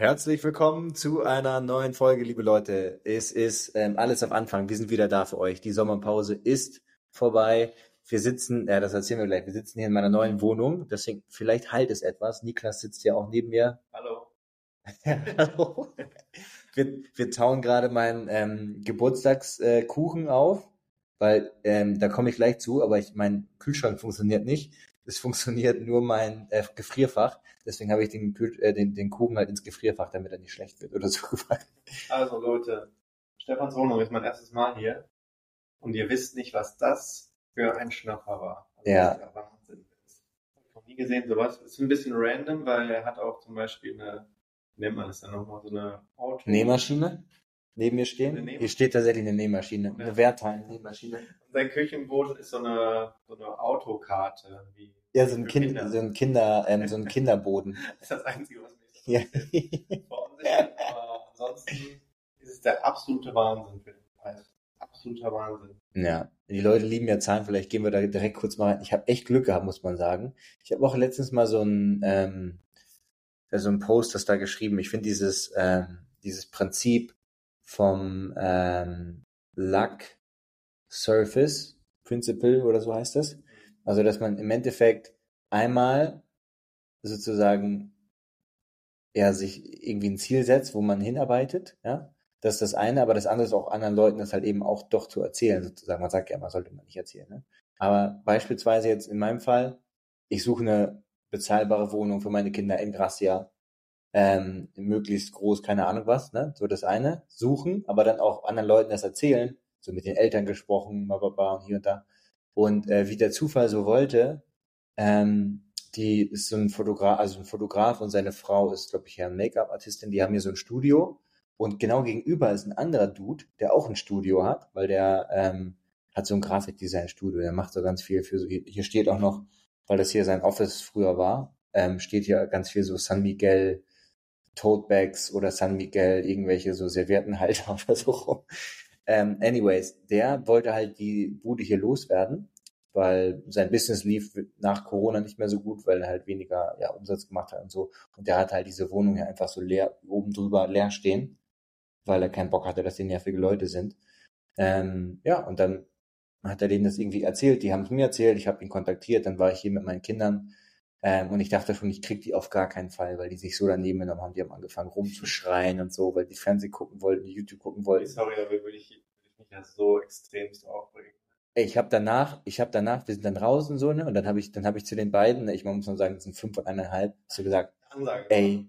Herzlich willkommen zu einer neuen Folge, liebe Leute. Es ist ähm, alles auf Anfang. Wir sind wieder da für euch. Die Sommerpause ist vorbei. Wir sitzen, ja, das erzählen wir gleich. Wir sitzen hier in meiner neuen Wohnung. Deswegen, vielleicht halt es etwas. Niklas sitzt ja auch neben mir. Hallo. Hallo. Wir, wir tauen gerade meinen ähm, Geburtstagskuchen äh, auf, weil ähm, da komme ich gleich zu, aber ich, mein Kühlschrank funktioniert nicht. Es funktioniert nur mein äh, Gefrierfach. Deswegen habe ich den, äh, den, den Kuchen halt ins Gefrierfach, damit er nicht schlecht wird oder so gefallen. Also Leute, Stefans Wohnung ist mein erstes Mal hier und ihr wisst nicht, was das für ein Schnapper war. Also ja. Das ist ja Wahnsinn. Ich noch nie gesehen, sowas. Ist ein bisschen random, weil er hat auch zum Beispiel eine, nennt man das dann nochmal, so eine Auto... Nähmaschine? Neben mir stehen? Hier steht tatsächlich eine Nähmaschine, eine Wertteil-Nähmaschine. Sein Küchenboden ist so eine, so eine Autokarte, wie ja, so ein, kind, so ein Kinder, ähm, so ein Kinderboden. Das ist das Einzige, was mich ja. Aber ansonsten ist es der absolute Wahnsinn für den Preis. Absoluter Wahnsinn. Ja, die Leute lieben ja Zahlen, vielleicht gehen wir da direkt kurz mal rein. Ich habe echt Glück gehabt, muss man sagen. Ich habe auch letztens mal so ein, ähm, so ein Post, das da geschrieben. Ich finde dieses, ähm, dieses Prinzip vom ähm, Luck Surface Principle oder so heißt das also, dass man im Endeffekt einmal sozusagen ja, sich irgendwie ein Ziel setzt, wo man hinarbeitet, ja. Das ist das eine, aber das andere ist auch anderen Leuten das halt eben auch doch zu erzählen, sozusagen. Man sagt ja immer, sollte man nicht erzählen, ne? Aber beispielsweise jetzt in meinem Fall, ich suche eine bezahlbare Wohnung für meine Kinder in Gracia, ähm, möglichst groß, keine Ahnung was, ne? So das eine, suchen, aber dann auch anderen Leuten das erzählen, so mit den Eltern gesprochen, bla, und hier und da. Und äh, wie der Zufall so wollte, ähm, die ist so ein Fotograf, also ein Fotograf und seine Frau ist, glaube ich, ja Make-up-Artistin, die haben hier so ein Studio und genau gegenüber ist ein anderer Dude, der auch ein Studio hat, weil der ähm, hat so ein Grafikdesign-Studio, der macht so ganz viel für so, hier steht auch noch, weil das hier sein Office früher war, ähm, steht hier ganz viel so San Miguel Totebags oder San Miguel irgendwelche so Serviettenhalter oder so rum. Ähm, anyways, der wollte halt die Bude hier loswerden, weil sein Business lief nach Corona nicht mehr so gut, weil er halt weniger ja, Umsatz gemacht hat und so. Und der hat halt diese Wohnung hier einfach so leer, oben drüber leer stehen, weil er keinen Bock hatte, dass die nervige Leute sind. Ähm, ja, und dann hat er denen das irgendwie erzählt, die haben es mir erzählt, ich habe ihn kontaktiert, dann war ich hier mit meinen Kindern ähm, und ich dachte schon, ich krieg die auf gar keinen Fall, weil die sich so daneben genommen haben. Die haben angefangen rumzuschreien und so, weil die Fernsehen gucken wollten, die YouTube gucken wollten. Sorry, aber würde ich, würde ich mich ja so extremst aufregen. Ey, ich habe danach, ich habe danach, wir sind dann draußen so, ne, und dann habe ich, dann habe ich zu den beiden, ich muss noch sagen, das sind fünf und eineinhalb, so gesagt, Ansage, ey,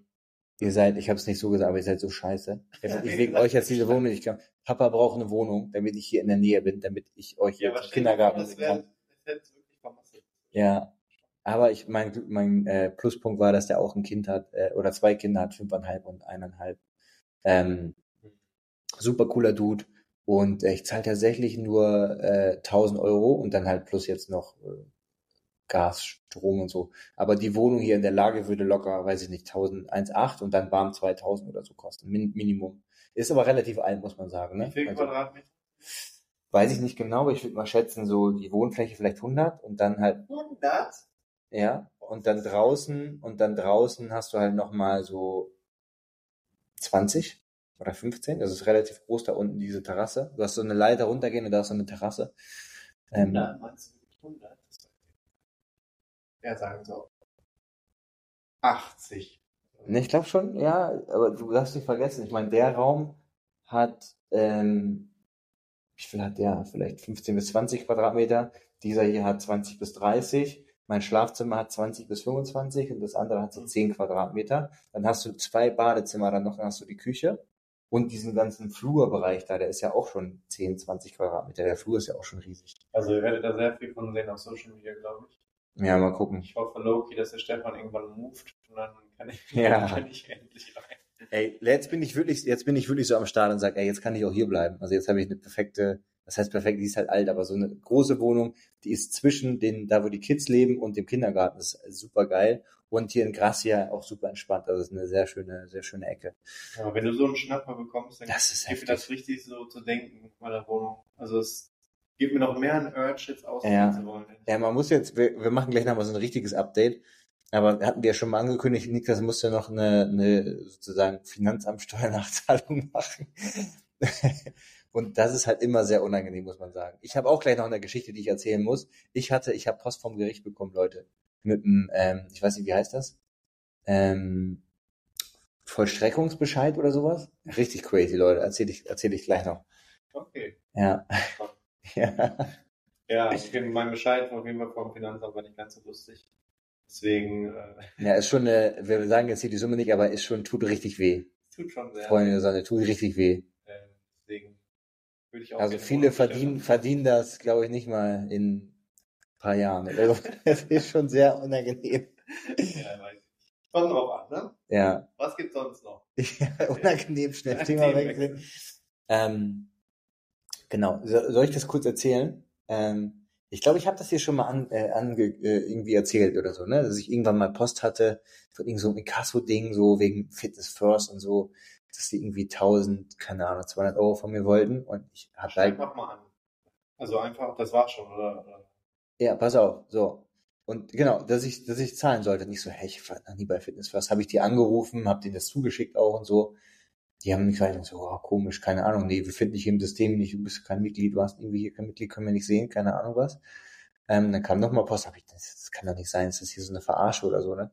ihr seid, ich habe es nicht so gesagt, aber ihr seid so scheiße. Ich, ich wegen euch jetzt diese Wohnung ich kann. Papa braucht eine Wohnung, damit ich hier in der Nähe bin, damit ich euch ja, jetzt Kindergarten wär, das Ja, aber ich mein, mein äh, Pluspunkt war, dass der auch ein Kind hat äh, oder zwei Kinder hat, fünfeinhalb und eineinhalb. Ähm, super cooler Dude. Und äh, ich zahle tatsächlich nur äh, 1000 Euro und dann halt plus jetzt noch äh, Gas, Strom und so. Aber die Wohnung hier in der Lage würde locker, weiß ich nicht, 1001,8 und dann warm 2000 oder so kosten. Min Minimum. Ist aber relativ alt, muss man sagen. Ne? Wie viel also, Quadratmeter? Weiß ich nicht genau, aber ich würde mal schätzen, so die Wohnfläche vielleicht 100 und dann halt. 100? Ja, und dann draußen, und dann draußen hast du halt nochmal so 20 oder 15. Das ist relativ groß da unten, diese Terrasse. Du hast so eine Leiter runtergehen und da ist so eine Terrasse. Ähm, 100, meinst du 100? Ja, sagen so 80. Ne, ich glaube schon, ja, aber du darfst nicht vergessen, ich meine, der Raum hat, ähm, wie viel hat der? Vielleicht 15 bis 20 Quadratmeter. Dieser hier hat 20 bis 30 mein Schlafzimmer hat 20 bis 25 und das andere hat so 10 mhm. Quadratmeter. Dann hast du zwei Badezimmer, dann noch dann hast du die Küche und diesen ganzen Flurbereich da, der ist ja auch schon 10, 20 Quadratmeter. Der Flur ist ja auch schon riesig. Also ihr werdet da sehr viel von sehen auf Social Media, glaube ich. Ja, mal gucken. Ich hoffe Loki, dass der Stefan irgendwann moved und dann kann ich, ja. kann ich endlich rein. Ey, jetzt bin ich wirklich, jetzt bin ich wirklich so am Start und sage, ey, jetzt kann ich auch hier bleiben. Also jetzt habe ich eine perfekte das heißt perfekt, die ist halt alt, aber so eine große Wohnung, die ist zwischen den, da wo die Kids leben und dem Kindergarten, das ist super geil. Und hier in Gracia auch super entspannt. Also das ist eine sehr schöne, sehr schöne Ecke. Ja, wenn du so einen Schnapper bekommst, dann das ist gibt mir das richtig so zu denken mit meiner Wohnung. Also es gibt mir noch mehr ein Urge, jetzt ausziehen ja. zu wollen. Ja, man muss jetzt, wir, wir machen gleich nochmal so ein richtiges Update. Aber hatten wir ja schon mal angekündigt, Niklas musste noch eine, eine sozusagen Finanzamtsteuernachzahlung machen. Und das ist halt immer sehr unangenehm, muss man sagen. Ich habe auch gleich noch eine Geschichte, die ich erzählen muss. Ich hatte, ich habe Post vom Gericht bekommen, Leute. Mit einem, ähm, ich weiß nicht, wie heißt das? Ähm, Vollstreckungsbescheid oder sowas? Richtig crazy, Leute. Erzähl ich, erzähl ich gleich noch. Okay. Ja. ja. Ja, ich kenne meinen Bescheid auf jeden Fall vom Finanzamt war nicht ganz so lustig. Deswegen. Äh, ja, ist schon eine, wir sagen jetzt hier die Summe nicht, aber ist schon, tut richtig weh. Tut schon sehr. Freunde der Sonne, tut richtig weh. Äh, deswegen würde ich auch. Also viele verdienen, verdienen das, glaube ich, nicht mal in ein paar Jahren. Das ist schon sehr unangenehm. Ja, weiß ich. Kommt drauf an, ne? Ja. Was gibt's sonst noch? Ja, unangenehm, schnell Thema wechseln. Ähm, genau. So- Soll ich das kurz erzählen? Ähm, ich glaube, ich habe das hier schon mal an, äh, ange, äh, irgendwie erzählt oder so, ne? Dass ich irgendwann mal Post hatte von irgend so einem Inkasso-Ding, so wegen Fitness First und so, dass die irgendwie 1000, keine Ahnung, 200 Euro von mir wollten und ich hatte Schreib halt, mach mal an. Also einfach, das war's schon, oder? ja, pass auf, so. Und genau, dass ich, dass ich zahlen sollte. Nicht so, hey, ich war noch nie bei Fitness First. Habe ich die angerufen, habe denen das zugeschickt auch und so. Die haben mich gesagt, so, oh, komisch, keine Ahnung, nee, wir finden dich im System nicht, du bist kein Mitglied, du hast irgendwie hier kein Mitglied, können wir nicht sehen, keine Ahnung was. Ähm, dann kam nochmal Post, hab ich, das, das kann doch nicht sein, ist das hier so eine Verarsche oder so, ne?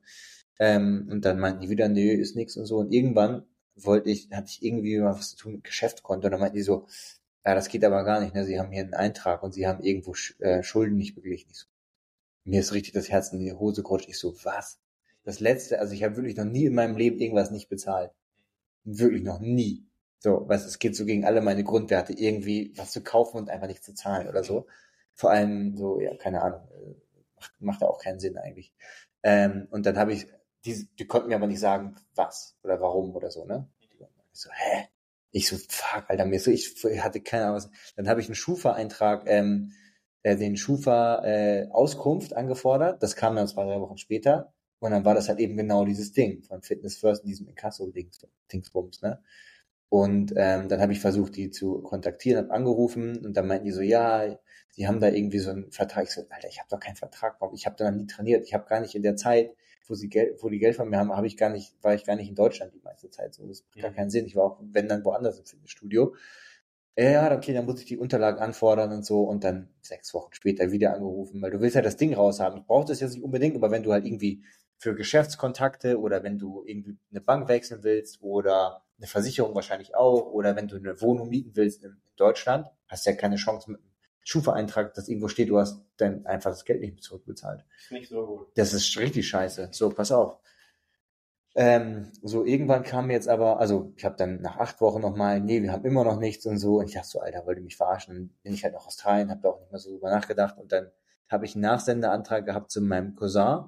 Ähm, und dann meinten die wieder, nö, ist nix und so. Und irgendwann wollte ich, hatte ich irgendwie was zu tun mit Geschäftskonto. Und dann meinten die so, ja, das geht aber gar nicht, ne? Sie haben hier einen Eintrag und sie haben irgendwo äh, Schulden nicht beglichen. Ich so, mir ist richtig das Herz in die Hose gerutscht. Ich so, was? Das letzte, also ich habe wirklich noch nie in meinem Leben irgendwas nicht bezahlt. Wirklich noch nie. So, was es geht so gegen alle meine Grundwerte, irgendwie was zu kaufen und einfach nicht zu zahlen oder so. Vor allem so, ja, keine Ahnung, äh, macht, macht auch keinen Sinn eigentlich. Ähm, und dann habe ich, die, die konnten mir aber nicht sagen, was oder warum oder so, ne? Ich so, hä? Ich so, fuck, Alter, mir so, ich hatte keine Ahnung. Dann habe ich einen Schufa-Eintrag, ähm, äh, den Schufa äh, angefordert. Das kam dann zwei, drei Wochen später. Und dann war das halt eben genau dieses Ding von Fitness First in diesem Inkasso-Dings, Dingsbums, ne? Und ähm, dann habe ich versucht, die zu kontaktieren, habe angerufen und dann meinten die so, ja, sie haben da irgendwie so einen Vertrag. Ich so, Alter, ich habe doch keinen Vertrag, warum? Ich habe da nie trainiert. Ich habe gar nicht in der Zeit, wo sie Geld, wo die Geld von mir haben, habe ich gar nicht, war ich gar nicht in Deutschland die meiste Zeit. So, das macht gar Mhm. keinen Sinn. Ich war auch, wenn dann woanders im Fitnessstudio. Ja, okay, dann muss ich die Unterlagen anfordern und so und dann sechs Wochen später wieder angerufen, weil du willst ja das Ding raushaben. Ich brauche das jetzt nicht unbedingt, aber wenn du halt irgendwie für Geschäftskontakte oder wenn du irgendwie eine Bank wechseln willst oder eine Versicherung wahrscheinlich auch oder wenn du eine Wohnung mieten willst in Deutschland, hast du ja keine Chance mit Schufa-Eintrag, dass irgendwo steht, du hast dann einfach das Geld nicht zurückbezahlt. Ist nicht so gut. Das ist richtig scheiße. So, pass auf. Ähm, so, irgendwann kam jetzt aber, also ich habe dann nach acht Wochen nochmal, nee, wir haben immer noch nichts und so. Und ich dachte so, Alter, wollt ihr mich verarschen? Dann bin ich halt nach Australien, habe da auch nicht mehr so drüber nachgedacht. Und dann habe ich einen Nachsendeantrag gehabt zu meinem Cousin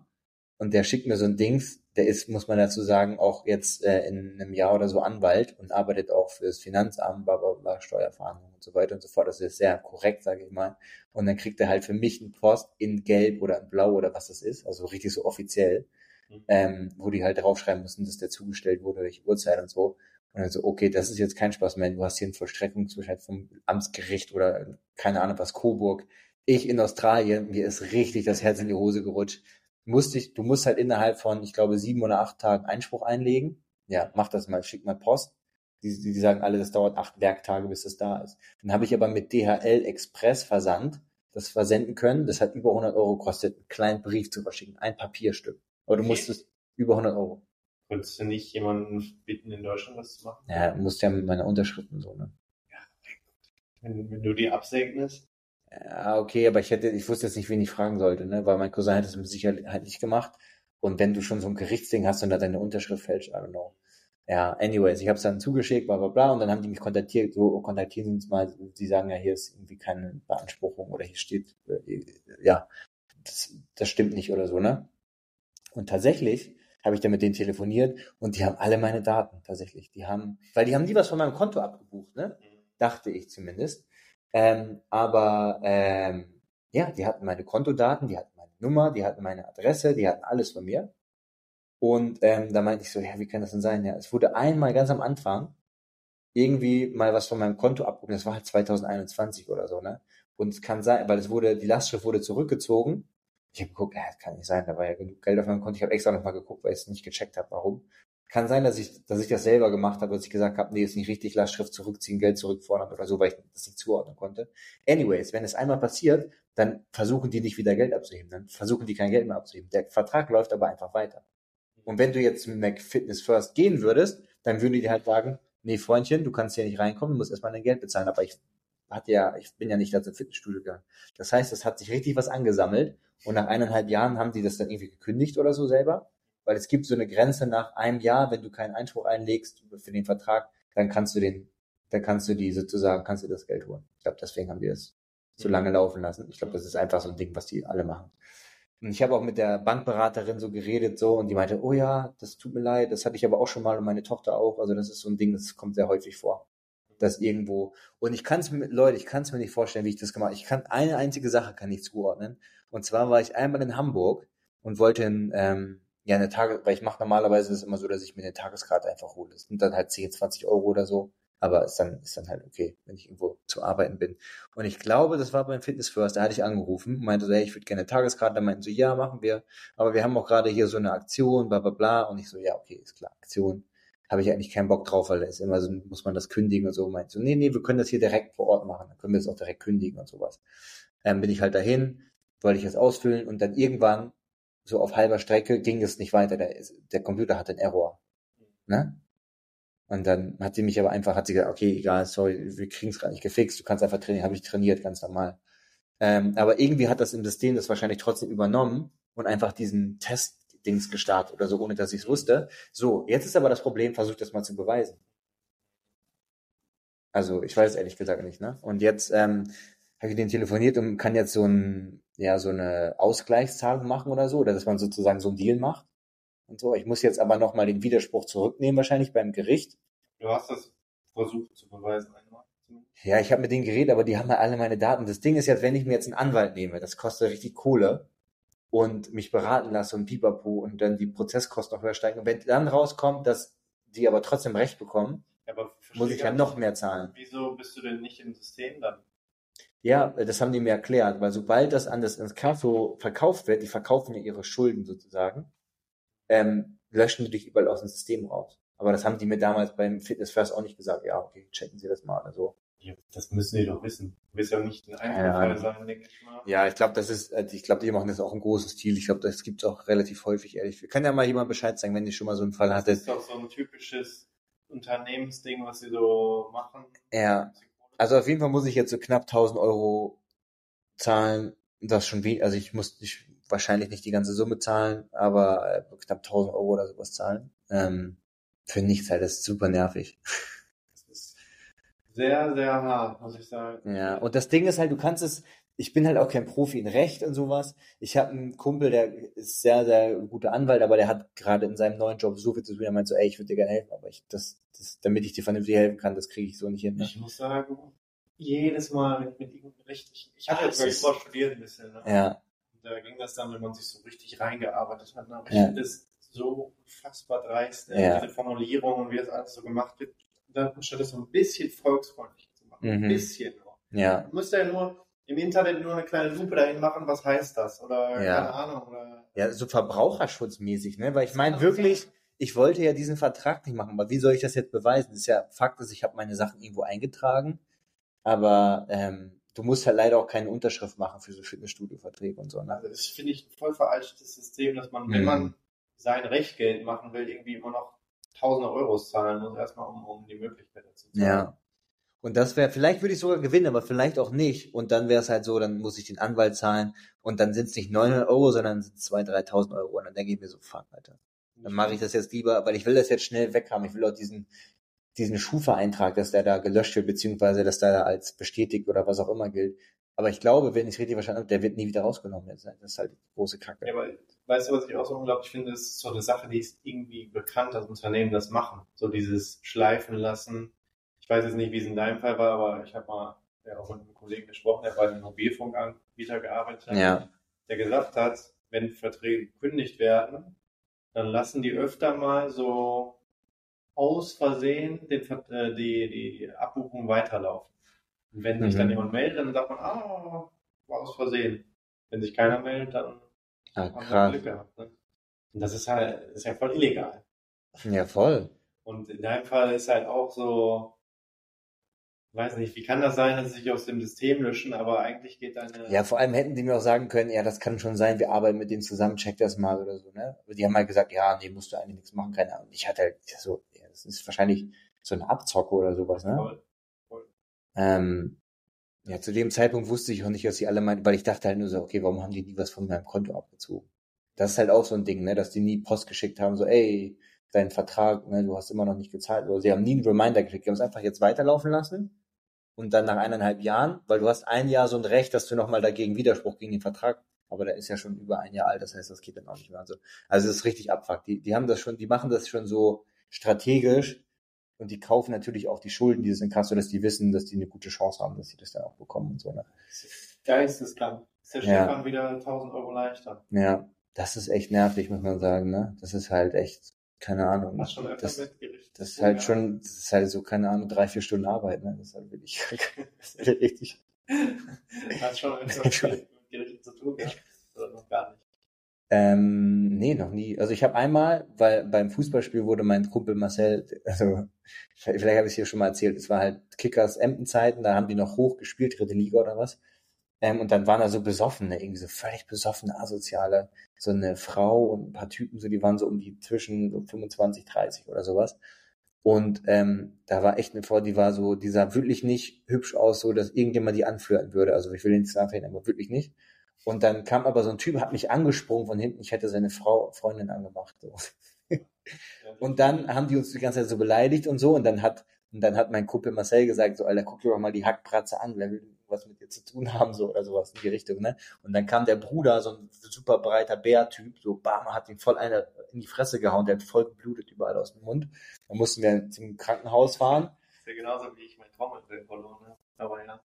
und der schickt mir so ein Dings, der ist, muss man dazu sagen, auch jetzt äh, in einem Jahr oder so Anwalt und arbeitet auch für das Finanzamt, bla, bla, bla, Steuerverhandlungen und so weiter und so fort. Das ist sehr korrekt, sage ich mal. Und dann kriegt er halt für mich einen Post in Gelb oder in Blau oder was das ist, also richtig so offiziell, Mhm. ähm, wo die halt draufschreiben müssen, dass der zugestellt wurde, welche Uhrzeit und so. Und dann so, okay, das ist jetzt kein Spaß mehr. Du hast hier einen Vollstreckungsbescheid vom Amtsgericht oder keine Ahnung was, Coburg. Ich in Australien, mir ist richtig das Herz in die Hose gerutscht. Musste ich, du musst halt innerhalb von, ich glaube, sieben oder acht Tagen Einspruch einlegen. Ja, mach das mal, schick mal Post. Die, die sagen alle, das dauert acht Werktage, bis das da ist. Dann habe ich aber mit DHL Express Versand das versenden können. Das hat über 100 Euro gekostet, einen kleinen Brief zu verschicken, ein Papierstück. Aber du musstest über 100 Euro. Könntest du nicht jemanden bitten, in Deutschland das zu machen? Ja, musst ja mit meiner Unterschrift und so, ne? Wenn, wenn du die absegnest? Ja, okay, aber ich hätte, ich wusste jetzt nicht, wen ich fragen sollte, ne? Weil mein Cousin hätte es mit Sicherheit nicht gemacht. Und wenn du schon so ein Gerichtsding hast und da deine Unterschrift fälscht, I don't know. Ja, anyways, ich habe es dann zugeschickt, bla bla bla, und dann haben die mich kontaktiert, so kontaktieren Sie uns mal, die sagen ja, hier ist irgendwie keine Beanspruchung oder hier steht, äh, ja, das, das stimmt nicht oder so, ne? Und tatsächlich habe ich dann mit denen telefoniert und die haben alle meine Daten, tatsächlich. Die haben, weil die haben nie was von meinem Konto abgebucht, ne? dachte ich zumindest. Ähm, aber ähm, ja, die hatten meine Kontodaten, die hatten meine Nummer, die hatten meine Adresse, die hatten alles von mir. Und ähm, da meinte ich so, ja, wie kann das denn sein? Ja, es wurde einmal ganz am Anfang irgendwie mal was von meinem Konto abgebucht. Das war halt 2021 oder so, ne? Und es kann sein, weil es wurde, die Lastschrift wurde zurückgezogen Ich habe geguckt, ja, das kann nicht sein, da war ja genug Geld auf meinem Konto. Ich habe extra nochmal geguckt, weil ich es nicht gecheckt habe, warum. Kann sein, dass ich, dass ich das selber gemacht habe, dass ich gesagt habe, nee, ist nicht richtig, Lastschrift zurückziehen, Geld zurückfordern oder so, weil ich das nicht zuordnen konnte. Anyways, wenn es einmal passiert, dann versuchen die nicht wieder Geld abzuheben, dann versuchen die kein Geld mehr abzuheben. Der Vertrag läuft aber einfach weiter. Und wenn du jetzt mit Fitness First gehen würdest, dann würden die halt sagen, nee, Freundchen, du kannst hier nicht reinkommen, du musst erstmal dein Geld bezahlen. Aber ich hatte ja, ich bin ja nicht als Fitnessstudio gegangen. Das heißt, es hat sich richtig was angesammelt und nach eineinhalb Jahren haben die das dann irgendwie gekündigt oder so selber weil es gibt so eine Grenze nach einem Jahr, wenn du keinen Einspruch einlegst für den Vertrag, dann kannst du den, dann kannst du die sozusagen, kannst du das Geld holen. Ich glaube, deswegen haben die das so mhm. lange laufen lassen. Ich glaube, das ist einfach so ein Ding, was die alle machen. Und ich habe auch mit der Bankberaterin so geredet so und die meinte, oh ja, das tut mir leid, das hatte ich aber auch schon mal und meine Tochter auch. Also das ist so ein Ding, das kommt sehr häufig vor. Das irgendwo. Und ich kann es mir, Leute, ich kann es mir nicht vorstellen, wie ich das gemacht habe. Ich kann eine einzige Sache kann ich zuordnen. Und zwar war ich einmal in Hamburg und wollte in, ähm, ja, eine Tage, weil ich mache normalerweise ist immer so, dass ich mir eine Tageskarte einfach hole. Das sind dann halt 10, 20 Euro oder so. Aber ist dann, ist dann halt okay, wenn ich irgendwo zu arbeiten bin. Und ich glaube, das war beim Fitness First, da hatte ich angerufen, meinte so, hey, ich würde gerne eine Tageskarte. Da meinten so, ja, machen wir. Aber wir haben auch gerade hier so eine Aktion, bla, bla, bla. Und ich so, ja, okay, ist klar, Aktion. Habe ich eigentlich keinen Bock drauf, weil da ist immer so, muss man das kündigen und so. Meinte so, nee, nee, wir können das hier direkt vor Ort machen. Dann können wir es auch direkt kündigen und sowas. Ähm, bin ich halt dahin, wollte ich das ausfüllen und dann irgendwann so auf halber Strecke ging es nicht weiter. Der, der Computer hatte einen Error. Ne? Und dann hat sie mich aber einfach, hat sie gesagt, okay, egal, sorry, wir kriegen es gerade nicht gefixt, du kannst einfach trainieren, habe ich trainiert, ganz normal. Ähm, aber irgendwie hat das im System das wahrscheinlich trotzdem übernommen und einfach diesen Test-Dings gestartet oder so, ohne dass ich es wusste. So, jetzt ist aber das Problem, versucht das mal zu beweisen. Also, ich weiß ehrlich gesagt nicht, ne? Und jetzt ähm, habe ich den telefoniert und kann jetzt so ein ja so eine Ausgleichszahlung machen oder so, oder dass man sozusagen so einen Deal macht und so. Ich muss jetzt aber nochmal den Widerspruch zurücknehmen, wahrscheinlich beim Gericht. Du hast das versucht zu beweisen einmal. Ja, ich habe mit denen geredet, aber die haben ja alle meine Daten. Das Ding ist jetzt, wenn ich mir jetzt einen Anwalt nehme, das kostet richtig Kohle und mich beraten lasse und pipapo und dann die Prozesskosten noch höher steigen. Und wenn dann rauskommt, dass die aber trotzdem Recht bekommen, ja, muss ich ja noch mehr zahlen. Wieso bist du denn nicht im System dann? Ja, das haben die mir erklärt, weil sobald das an das ins Kasso verkauft wird, die verkaufen ja ihre Schulden sozusagen, ähm, löschen die dich überall aus dem System raus. Aber das haben die mir damals beim Fitness First auch nicht gesagt. Ja, okay, checken Sie das mal Also, Ja, das müssen die doch wissen. Du willst ja nicht ein Einzelfall ja, sein, denke ich mal. Ja, ich glaube, das ist, äh, ich glaube, die machen das auch im großen Stil. Ich glaube, das gibt's auch relativ häufig, ehrlich. Kann ja mal jemand Bescheid sagen, wenn ihr schon mal so einen Fall hattet. Das ist doch so ein typisches Unternehmensding, was sie so machen. Ja. Also auf jeden Fall muss ich jetzt so knapp 1000 Euro zahlen. Das schon wie, also ich muss nicht, wahrscheinlich nicht die ganze Summe zahlen, aber äh, knapp 1000 Euro oder sowas zahlen. Ähm, für nichts halt, das ist super nervig. Das ist sehr, sehr hart, muss ich sagen. Ja, und das Ding ist halt, du kannst es, ich bin halt auch kein Profi in Recht und sowas. Ich habe einen Kumpel, der ist sehr, sehr guter Anwalt, aber der hat gerade in seinem neuen Job so viel zu tun. Er meint so, ey, ich würde dir gerne helfen, aber ich, das, das, damit ich dir vernünftig helfen kann, das kriege ich so nicht hin. Ne? Ich muss sagen, jedes Mal mit, mit irgendeinem rechtlichen, ich hatte jetzt wirklich mal studiert ein bisschen, ne? Ja. Und da ging das dann, wenn man sich so richtig reingearbeitet hat, ne? ja. das so unfassbar dreist, ne? ja. diese Formulierung und wie das alles so gemacht wird, dann statt das so ein bisschen volksfreundlich zu machen. Mhm. Ein bisschen nur. Ja. Du musst ja nur im Internet nur eine kleine Lupe dahin machen, was heißt das? Oder ja. keine Ahnung. Oder ja, so verbraucherschutzmäßig, ne? Weil ich meine wirklich, ich wollte ja diesen Vertrag nicht machen, aber wie soll ich das jetzt beweisen? Das ist ja Fakt, dass ich habe meine Sachen irgendwo eingetragen, aber ähm, du musst halt leider auch keine Unterschrift machen für so Fitnessstudio-Verträge und so. Ne? Also das finde ich ein voll veraltetes System, dass man, wenn mhm. man sein Recht Geld machen will, irgendwie immer noch tausende Euros zahlen muss, erstmal um, um die Möglichkeit dazu zu haben. Ja. Und das wäre, vielleicht würde ich sogar gewinnen, aber vielleicht auch nicht. Und dann wäre es halt so, dann muss ich den Anwalt zahlen und dann sind es nicht 900 Euro, sondern sind es 2.000, 3.000 Euro. Und dann denke ich mir so, fuck, Alter. Dann mache ich das jetzt lieber, weil ich will das jetzt schnell weghaben. Ich will auch diesen, diesen Schufa-Eintrag, dass der da gelöscht wird, beziehungsweise dass der da als bestätigt oder was auch immer gilt. Aber ich glaube, wenn ich es richtig verstanden habe, der wird nie wieder rausgenommen. Das ist halt große Kacke. Ja, aber weißt du, was ich auch so unglaublich finde? Ist so eine Sache, die ist irgendwie bekannt, dass Unternehmen das machen. So dieses Schleifen lassen weiß jetzt nicht, wie es in deinem Fall war, aber ich habe mal ja, auch mit einem Kollegen gesprochen, der bei einem Mobilfunkanbieter gearbeitet hat, ja. der gesagt hat, wenn Verträge gekündigt werden, dann lassen die öfter mal so aus Versehen den, äh, die, die Abbuchung weiterlaufen. Und wenn sich mhm. dann jemand meldet, dann sagt man, ah, war aus Versehen. Wenn sich keiner meldet, dann Ah, Haben wir. Glück gehabt, ne? Und das ist halt, ist ja voll illegal. Ja, voll. Und in deinem Fall ist halt auch so, weiß nicht, wie kann das sein, dass sie sich aus dem System löschen, aber eigentlich geht deine, Ja, vor allem hätten die mir auch sagen können, ja, das kann schon sein, wir arbeiten mit denen zusammen, check das mal oder so, ne? Aber die haben halt gesagt, ja, nee, musst du eigentlich nichts machen, keine Ahnung. Ich hatte halt so, ja, das ist wahrscheinlich so eine Abzocke oder sowas, ne? voll. Ähm, ja, zu dem Zeitpunkt wusste ich auch nicht, was sie alle meinten, weil ich dachte halt nur so, okay, warum haben die nie was von meinem Konto abgezogen? Das ist halt auch so ein Ding, ne, dass die nie Post geschickt haben, so, ey, dein Vertrag, ne, du hast immer noch nicht gezahlt. Oder sie haben nie einen Reminder geschickt, die haben es einfach jetzt weiterlaufen lassen und dann nach eineinhalb Jahren, weil du hast ein Jahr so ein Recht, dass du nochmal dagegen Widerspruch gegen den Vertrag, aber der ist ja schon über ein Jahr alt, das heißt, das geht dann auch nicht mehr. Also, also das ist richtig abfuck. Die, die haben das schon, die machen das schon so strategisch und die kaufen natürlich auch die Schulden dieses Inkasso, dass die wissen, dass die eine gute Chance haben, dass sie das dann auch bekommen und so. Ne? Geisteskrank. Ist der Ja. Stefan wieder 1000 Euro leichter. Ja, das ist echt nervig, muss man sagen. Ne? Das ist halt echt, keine Ahnung. Das, Gericht. das ist halt schon, das ist halt so, keine Ahnung, drei, vier Stunden Arbeit. Ne? Das ist halt wirklich, das ist halt richtig. Hast schon öfter mit Gericht zu tun gehabt? Oder noch gar nicht? Ähm, nee, noch nie. Also ich habe einmal, weil beim Fußballspiel wurde mein Kumpel Marcel, also vielleicht habe ich es hier schon mal erzählt, es war halt Kickers Emden-Zeiten, da haben die noch hoch gespielt, dritte Liga oder was. Ähm, und dann waren da so besoffene, irgendwie so völlig besoffene Asoziale, so eine Frau und ein paar Typen, so die waren so um die zwischen so 25, 30 oder sowas. Und ähm, da war echt eine Frau, die war so, die sah wirklich nicht hübsch aus, so dass irgendjemand die anflirten würde. Also ich will den Namen verhindern, aber wirklich nicht. Und dann kam aber so ein Typ, hat mich angesprungen von hinten, ich hätte seine Frau, Freundin angemacht. So. Und dann haben die uns die ganze Zeit so beleidigt und so. Und dann hat, und dann hat mein Kumpel Marcel gesagt, so, Alter, guck dir doch mal die Hackbratze an, wer will was mit dir zu tun haben, so, oder sowas in die Richtung, ne? Und dann kam der Bruder, so ein super breiter Bärtyp, so, bam, hat ihn voll eine in die Fresse gehauen, der hat voll geblutet überall aus dem Mund. Dann mussten wir zum Krankenhaus fahren. ist ja genauso wie ich mein Trommelfell verloren habe. Aber ja.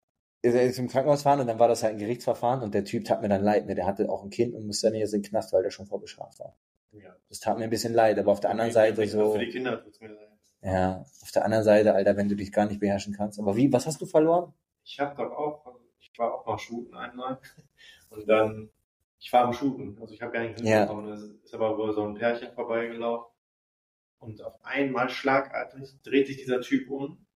ist zum Krankenhaus fahren und dann war das halt ein Gerichtsverfahren und der Typ tat mir dann leid, ne? Der hatte auch ein Kind und musste dann jetzt in den Knast, weil der schon vorbestraft war. ja. Das tat mir ein bisschen leid, aber auf der anderen Seite Für so, die Kinder tut's mir leid. ja, auf der anderen Seite, Alter, wenn du dich gar nicht beherrschen kannst. Aber wie, was hast du verloren? Ich habe doch auch, ich war auch mal shooten einmal. Und dann, ich war am Shooten. Also ich habe gar nicht Ja. hinbekommen. Es ist aber wohl so ein Pärchen vorbeigelaufen. Und auf einmal schlagartig dreht sich dieser Typ um.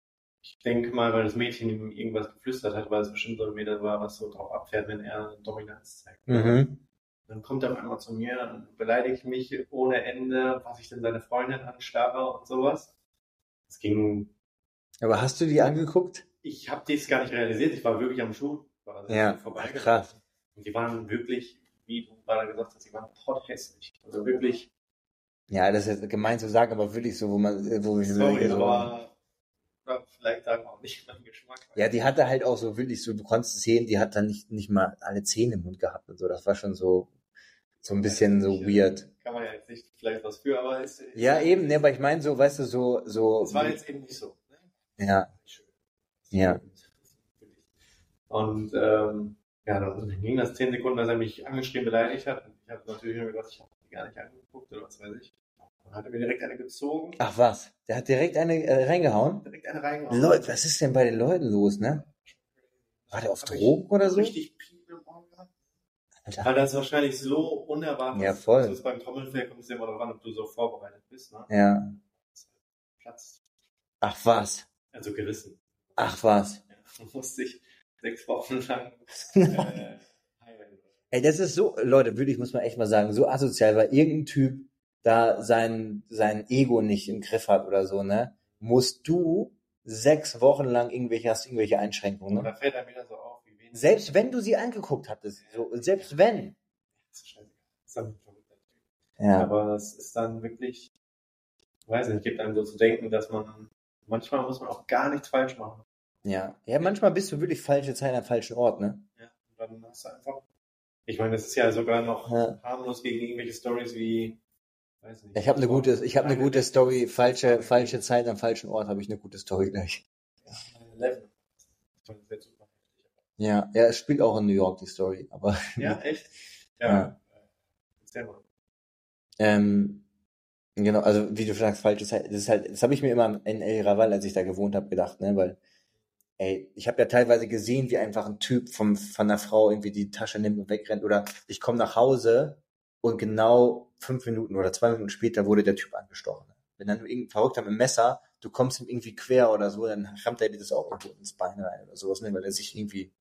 Ich denke mal, weil das Mädchen ihm irgendwas geflüstert hat, weil es bestimmt so ein Mädel war, was so drauf abfährt, wenn er Dominanz zeigt. Mhm. Dann kommt er auf einmal zu mir und beleidigt mich ohne Ende, was ich denn seine Freundin anstarre und sowas. Es ging, Aber hast du die angeguckt? Ich habe dies gar nicht realisiert, ich war wirklich am Schuh. War Ja, vorbeigelaufen. krass. Und die waren wirklich, wie du gerade gesagt hast, die waren potthässlich. Also wirklich, Ja, das ist gemein zu sagen, aber wirklich so, wo man, wo ich sorry, so, aber vielleicht sagen wir auch nicht mein Geschmack. ja, die hatte halt auch so wirklich so, du konntest sehen, die hat dann nicht, nicht mal alle Zähne im Mund gehabt und so. Das war schon so, so ein bisschen so weird. Kann man ja jetzt nicht vielleicht was für, aber es, es Ja, eben, ne, aber ich meine so, weißt du, so, so. Es war jetzt eben nicht so. Ne? Ja, Schön. Ja. Und ähm, ja, dann ging das zehn Sekunden, dass er mich angeschrien, beleidigt hat. Und ich habe natürlich nur gedacht, ich habe die gar nicht angeguckt oder was weiß ich. Dann hat er mir direkt eine gezogen, Ach was, der hat direkt eine äh, reingehauen? direkt eine reingehauen. Leute, was ist denn bei den Leuten los, ne? War der auf Hab Drogen oder so? Richtig Pien im Ohr gehabt. Alter. Weil das wahrscheinlich so unerwartet Ja, voll. Das ist beim Trommelfell kommt es immer darauf an, ob du so vorbereitet bist. Ne? Ja. Platz. Ach was. Also gerissen. Ach was. Ja, man musste sich sechs Wochen lang äh, heilen. Ey, das ist so, Leute, wirklich muss man echt mal sagen, so asozial, weil irgendein Typ da sein, sein Ego nicht im Griff hat oder so, ne? Musst du sechs Wochen lang irgendwelche, hast irgendwelche Einschränkungen, Und ne? da fällt einem wieder so auf, wie wenig. Selbst wenn du sie angeguckt hattest, so, selbst wenn. Ja. Aber es ist dann wirklich, weiß nicht, gibt einem so zu denken, dass man, manchmal muss man auch gar nichts falsch machen. Ja. Ja, manchmal bist du wirklich falsche Zeit am falschen Ort, ne? Ja, und dann hast du einfach, ich meine, das ist ja sogar noch Ja. harmlos gegen irgendwelche Stories wie, weiß nicht. Ich habe eine gute, ich habe eine gute Story, falsche, falsche Zeit am falschen Ort, habe ich eine gute Story gleich. Super heftig. Ja, ja, es spielt auch in New York die Story, aber Ja, echt? Ja. Ja. Ähm, genau, also wie du sagst, falsche Zeit, das ist halt, das habe ich mir immer in El Raval, als ich da gewohnt habe, gedacht, ne, weil ey, ich habe ja teilweise gesehen, wie einfach ein Typ vom von einer Frau irgendwie die Tasche nimmt und wegrennt oder ich komme nach Hause und genau fünf Minuten oder zwei Minuten später wurde der Typ angestochen. Wenn dann irgendein Verrückter mit dem Messer, du kommst ihm irgendwie quer oder so, dann rammt er dir das auch irgendwo ins Bein rein oder sowas, ne, weil er sich irgendwie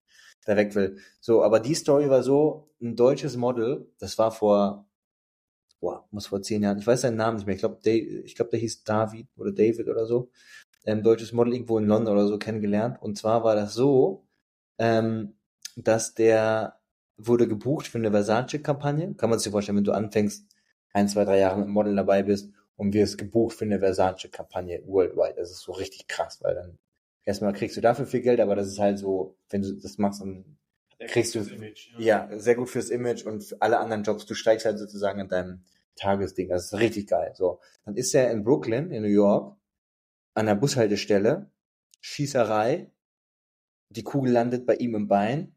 da weg will. So, aber die Story war so, ein deutsches Model, das war vor, boah, muss vor zehn Jahren, ich weiß seinen Namen nicht mehr, ich glaube, ich glaube, der hieß David oder David oder so, ähm, deutsches Model irgendwo in London oder so kennengelernt. Und zwar war das so, ähm, dass der wurde gebucht für eine Versace-Kampagne. Kann man sich vorstellen, wenn du anfängst, ein, zwei, drei Jahre mit Model dabei bist und wirst gebucht für eine Versace-Kampagne worldwide. Das ist so richtig krass, weil dann erstmal kriegst du dafür viel Geld, aber das ist halt so, wenn du das machst, dann kriegst du, Image, ja. ja. sehr gut fürs Image und für alle anderen Jobs. Du steigst halt sozusagen in deinem Tagesding. Das ist richtig geil. So. Dann ist er in Brooklyn, in New York, an der Bushaltestelle, Schießerei, die Kugel landet bei ihm im Bein,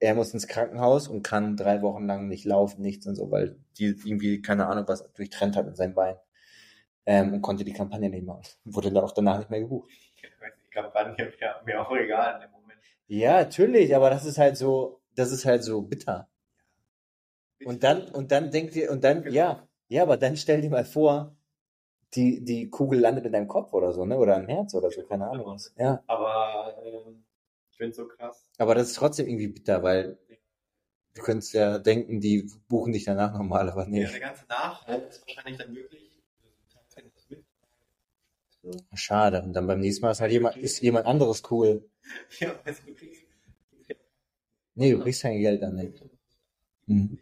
er muss ins Krankenhaus und kann drei Wochen lang nicht laufen, nichts und so, weil die irgendwie, keine Ahnung, was durchtrennt hat in seinem Bein. Ähm, und konnte die Kampagne nicht machen. Wurde dann auch danach nicht mehr gebucht. Die Kampagne wäre mir auch egal in dem Moment. Ja, natürlich, aber das ist halt so, das ist halt so bitter. Und dann, und dann denkt ihr, und dann, ja, ja, aber dann stell dir mal vor, die, die Kugel landet in deinem Kopf oder so, ne? Oder im Herz oder so, keine Ahnung was. Ja. Aber ähm, ich finde so krass. Aber das ist trotzdem irgendwie bitter, weil du könntest ja denken, die buchen dich danach nochmal, aber nee. Ja, der ganze Nachhalt ist wahrscheinlich dann wirklich. Schade. Und dann beim nächsten Mal ist halt jemand, ist jemand anderes cool. Ja, also du kriegst. Nee, du kriegst kein Geld dann nicht. Mhm.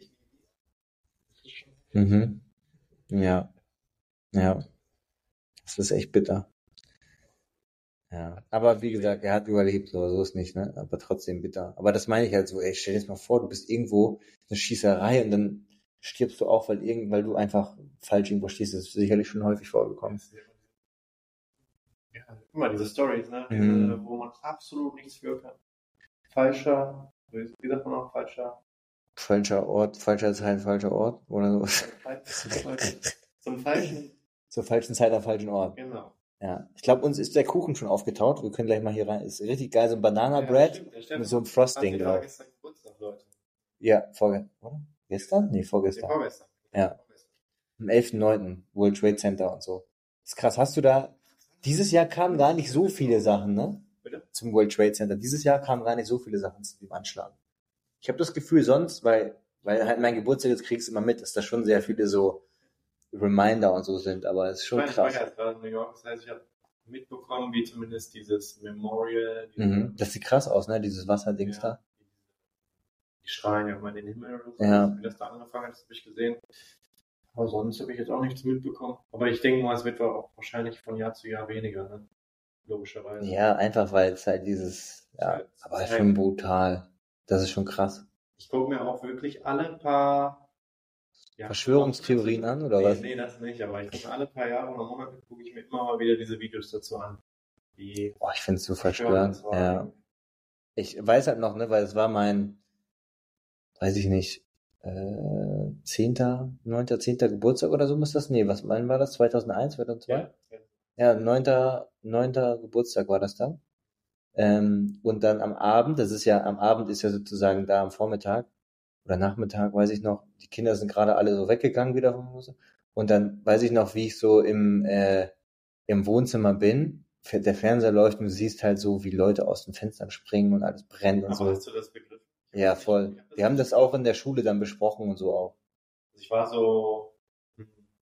Mhm. Ja. Ja. Das ist echt bitter. Ja, aber wie gesagt, er hat überlebt, so, so ist nicht, ne? Aber trotzdem bitter. Aber das meine ich halt so, ey, stell dir das mal vor, du bist irgendwo eine Schießerei und dann stirbst du auch, weil irgend, weil du einfach falsch irgendwo stehst. Das ist sicherlich schon häufig vorgekommen. Ja, mal, diese Stories, ne? Diese, mhm. wo man absolut nichts für kann. Falscher, wie sagt man auch, falscher? Falscher Ort, falscher Zeit, falscher Ort oder sowas. Zum falschen zur falschen Zeit am falschen Ort. Genau. Ja, ich glaube, uns ist der Kuchen schon aufgetaut. Wir können gleich mal hier rein. Ist richtig geil, so ein Banana Bread ja, mit so einem Frosting drauf. Ja, vorgestern, oder? Gestern? Nee, vorgestern. vorgestern. Ja. Am 11.9. World Trade Center und so. Das ist krass. Hast du da, dieses Jahr kamen gar nicht so viele Sachen, ne? Bitte? Zum World Trade Center. Dieses Jahr kamen gar nicht so viele Sachen zu dem Anschlag. Ich habe das Gefühl sonst, weil, weil halt mein Geburtstag jetzt kriegst du immer mit, ist da schon sehr viele so Reminder und so sind, aber es ist schon ich krass. Ich war gerade in New York, das heißt, ich habe mitbekommen, wie zumindest dieses Memorial. Mhm. Das sieht krass aus, ne? Dieses Wasserdings ja. da. Die schreien ja immer in den Himmel oder so. Ja. Wie das da angefangen hat, das habe ich gesehen. Aber sonst habe ich jetzt auch nichts mitbekommen. Aber ich denke mal, es wird auch wahrscheinlich von Jahr zu Jahr weniger, ne? Logischerweise. Ja, einfach weil es halt dieses, ja, halt aber ist schon brutal. Das ist schon krass. Ich gucke mir auch wirklich alle paar ja, Verschwörungstheorien an, oder nee, was? Nee, das nicht, aber ich gucke alle paar Jahre oder Monate gucke ich mir immer mal wieder diese Videos dazu an. Oh, ich finde es so verstörend. Ja. Ich weiß halt noch, ne, weil es war mein, weiß ich nicht, äh, 10., 9., 10. Geburtstag oder so muss das? Nee, was wann war das? 2001, 2002? Ja, ja 9., 9. Geburtstag war das dann. Ähm, und dann am Abend, das ist ja, am Abend ist ja sozusagen da am Vormittag, oder Nachmittag, weiß ich noch, die Kinder sind gerade alle so weggegangen wieder vom Hause. Und dann weiß ich noch, wie ich so im, äh, im Wohnzimmer bin. Der Fernseher läuft und du siehst halt so, wie Leute aus den Fenstern springen und alles brennt und Aber so. Hast du das begriffen? Ja, voll. Wir haben das auch in der Schule dann besprochen und so auch. Also ich war so hm,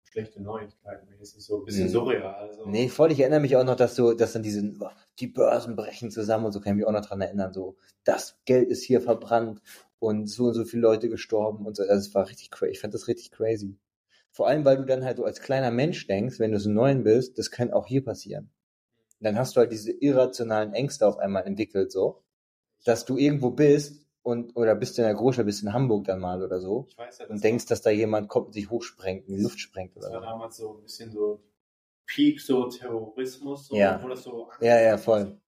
schlechte Neuigkeiten mäßig, so ein bisschen mhm. surreal. Also. Nee, voll. Ich erinnere mich auch noch, dass so, dass dann diese, die Börsen brechen zusammen und so kann ich mich auch noch dran erinnern. So, das Geld ist hier verbrannt und so und so viele Leute gestorben und so. Also es war richtig crazy. Ich fand das richtig crazy. Vor allem, weil du dann halt so als kleiner Mensch denkst, wenn du so neun bist, das kann auch hier passieren. Und dann hast du halt diese irrationalen Ängste auf einmal entwickelt, so, dass du irgendwo bist und, oder bist du in der Großstadt, bist in Hamburg dann mal oder so. Ich weiß ja, und denkst, dass da jemand kommt und sich hochsprengt, in die Luft sprengt oder so. Das war damals so ein bisschen so Peak, so Terrorismus, so, ja. wo das so Ja, ja, voll.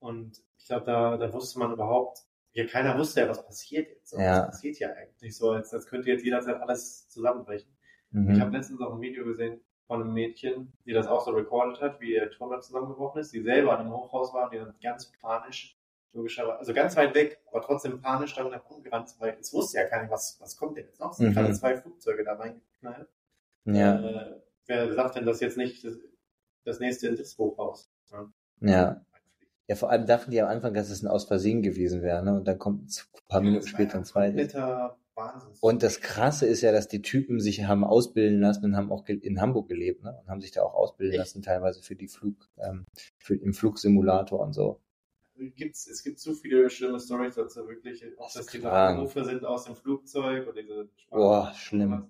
Und ich glaube, da, da wusste man überhaupt, ja, keiner wusste ja, was passiert jetzt. Ja. Was passiert ja eigentlich so, als, als könnte jetzt jederzeit alles zusammenbrechen. Mhm. Ich habe letztens auch ein Video gesehen von einem Mädchen, die das auch so recorded hat, wie ihr Turm zusammengebrochen ist, die selber an einem Hochhaus war und die dann ganz panisch logischerweise, also ganz weit weg, aber trotzdem panisch damit herumgerannt, weil es wusste ja keiner, was, was kommt denn jetzt noch? Es sind Mhm. gerade zwei Flugzeuge da reingeknallt. Ja, Äh, wer sagt denn, dass jetzt nicht das, das nächste Hochhaus? Ja. ja. Ja, vor allem dachten die am Anfang, dass es ein Aus Versehen gewesen wäre, ne? Und dann kommt ein paar Minuten später ein zweites. Und das Krasse ist ja, dass die Typen sich haben ausbilden lassen und haben auch in Hamburg gelebt, ne? Und haben sich da auch ausbilden Echt? lassen, teilweise für die Flug, ähm, für im Flugsimulator und so. Gibt's, es gibt so viele schlimme Stories dazu, wirklich, auch Das dass die. Anrufe sind aus dem Flugzeug oder diese Boah, schlimm.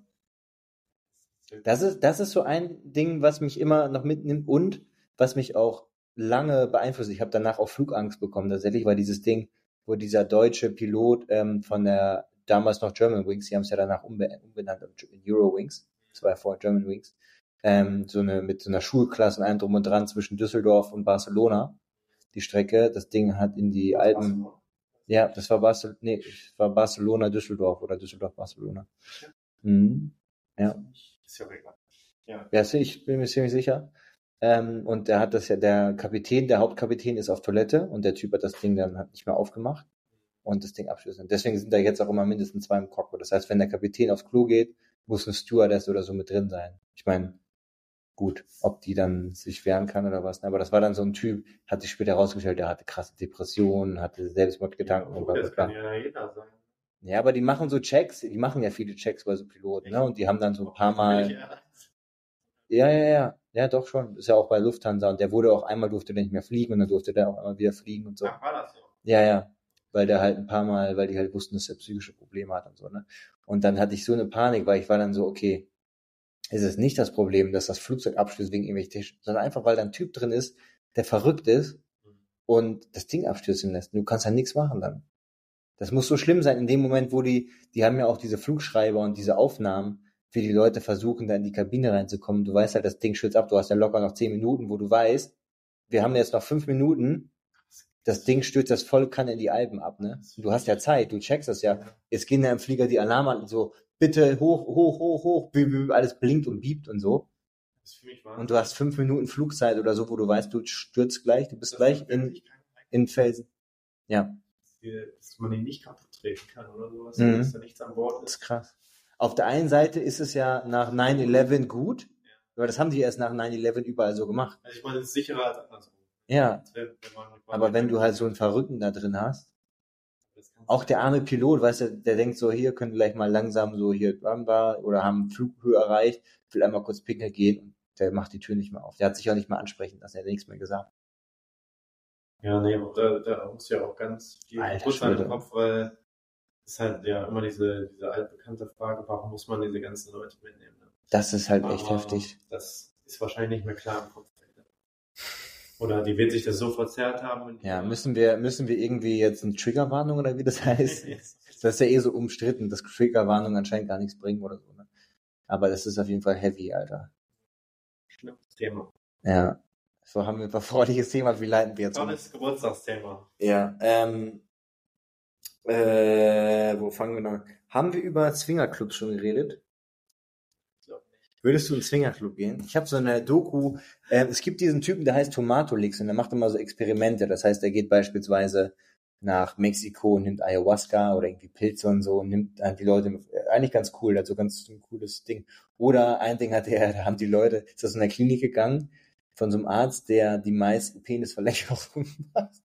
Das ist, das ist so ein Ding, was mich immer noch mitnimmt und was mich auch lange beeinflusst. Ich habe danach auch Flugangst bekommen. Tatsächlich war dieses Ding, wo dieser deutsche Pilot ähm, von der damals noch German Wings, die haben es ja danach umbe umbenannt in Eurowings, das war ja vorher German Wings, ähm, so eine mit so einer Schulklasse und allem drum und dran zwischen Düsseldorf und Barcelona. Die Strecke, das Ding hat in die Alpen, ja, das war Barcelona, nee, das war Barcelona Düsseldorf oder Düsseldorf Barcelona. Mhm. Ja. Ist ja. Ja. Ja, ich bin mir ziemlich sicher. Ähm, und der hat das ja, der Kapitän, der Hauptkapitän ist auf Toilette und der Typ hat das Ding dann halt nicht mehr aufgemacht und das Ding abschließen. Deswegen sind da jetzt auch immer mindestens zwei im Cockpit. Das heißt, wenn der Kapitän aufs Klo geht, muss ein Stewardess oder so mit drin sein. Ich meine, gut, ob die dann sich wehren kann oder was. ne? Aber das war dann so ein Typ, hat sich später herausgestellt, der hatte krasse Depressionen, hatte Selbstmordgedanken und bla bla das bla. kann ja jeder sein. Ja, aber die machen so Checks, die machen ja viele Checks bei so Piloten, ne? Und die haben dann so ein paar Mal. Ja, ja, ja. Ja, doch schon. Ist ja auch bei Lufthansa. Und der wurde auch einmal durfte der nicht mehr fliegen und dann durfte der auch einmal wieder fliegen und so. Ach, war das so? Ja, ja. Weil der halt ein paar Mal, weil die halt wussten, dass er psychische Probleme hat und so, ne? Und dann hatte ich so eine Panik, weil ich war dann so, okay, ist es nicht das Problem, dass das Flugzeug abstürzt wegen irgendwelchen Technik, sondern einfach, weil da ein Typ drin ist, der verrückt ist und das Ding abstürzen lässt. Du kannst ja nichts machen dann. Das muss so schlimm sein in dem Moment, wo die, die haben ja auch diese Flugschreiber und diese Aufnahmen, wie die Leute versuchen, da in die Kabine reinzukommen. Du weißt halt, das Ding stürzt ab, du hast ja locker noch zehn Minuten, wo du weißt, wir haben jetzt noch fünf Minuten, das Ding stürzt das voll kann in die Alpen ab, ne? Du hast ja Zeit, du checkst das ja. Jetzt gehen da im Flieger die Alarme an und so, bitte hoch, hoch, hoch, hoch, alles blinkt und biebt und so. Das ist für mich Und du hast fünf Minuten Flugzeit oder so, wo du weißt, du stürzt gleich, du bist gleich in, in Felsen. Ja, dass man ihn nicht kaputt treten kann oder sowas, Mhm. dass da nichts an Bord das ist. ist krass. Auf der einen Seite ist es ja nach 9-11 gut, aber das haben die erst nach 9-11 überall so gemacht. Also ich meine, es ist sicherer als andersrum. Ja, wenn- wenn aber wenn du halt so einen Verrückten da drin hast, auch der arme Pilot, weißt du, der denkt so, hier können gleich mal langsam so hier Bamba oder haben Flughöhe erreicht, will einmal kurz pinkeln gehen und der macht die Tür nicht mehr auf. Der hat sich auch nicht mehr ansprechen lassen, er hat nichts mehr gesagt. Ja, nee, aber da, da muss ja auch ganz viel Alter Bewusstsein im Kopf, weil ist halt ja immer diese, diese altbekannte Frage, warum muss man diese ganzen Leute mitnehmen? Ne? Das ist halt echt Aber heftig. Das ist wahrscheinlich nicht mehr klar im Kopf. Oder die wird sich das so verzerrt haben. Ja, müssen wir, müssen wir irgendwie jetzt eine Triggerwarnung oder wie das heißt? Das ist ja eh so umstritten, dass Triggerwarnungen anscheinend gar nichts bringen oder so. Ne? Aber das ist auf jeden Fall heavy, Alter. Schlimmes Thema. Ja. So haben wir ein verfreuliches Thema, wie leiten wir jetzt um? Tolles Geburtstagsthema. Ja, ähm, äh, wo fangen wir noch? Haben wir über Zwingerclubs schon geredet? Würdest du in einen Swingerclub gehen? Ich habe so eine Doku, äh, es gibt diesen Typen, der heißt Tomatolix und der macht immer so Experimente. Das heißt, er geht beispielsweise nach Mexiko und nimmt Ayahuasca oder irgendwie Pilze und so und nimmt halt die Leute, äh, eigentlich ganz cool, der hat so ganz ein cooles Ding. Oder ein Ding hat er, da haben die Leute, ist das in der Klinik gegangen, von so einem Arzt, der die meisten Penisverlängerungen macht.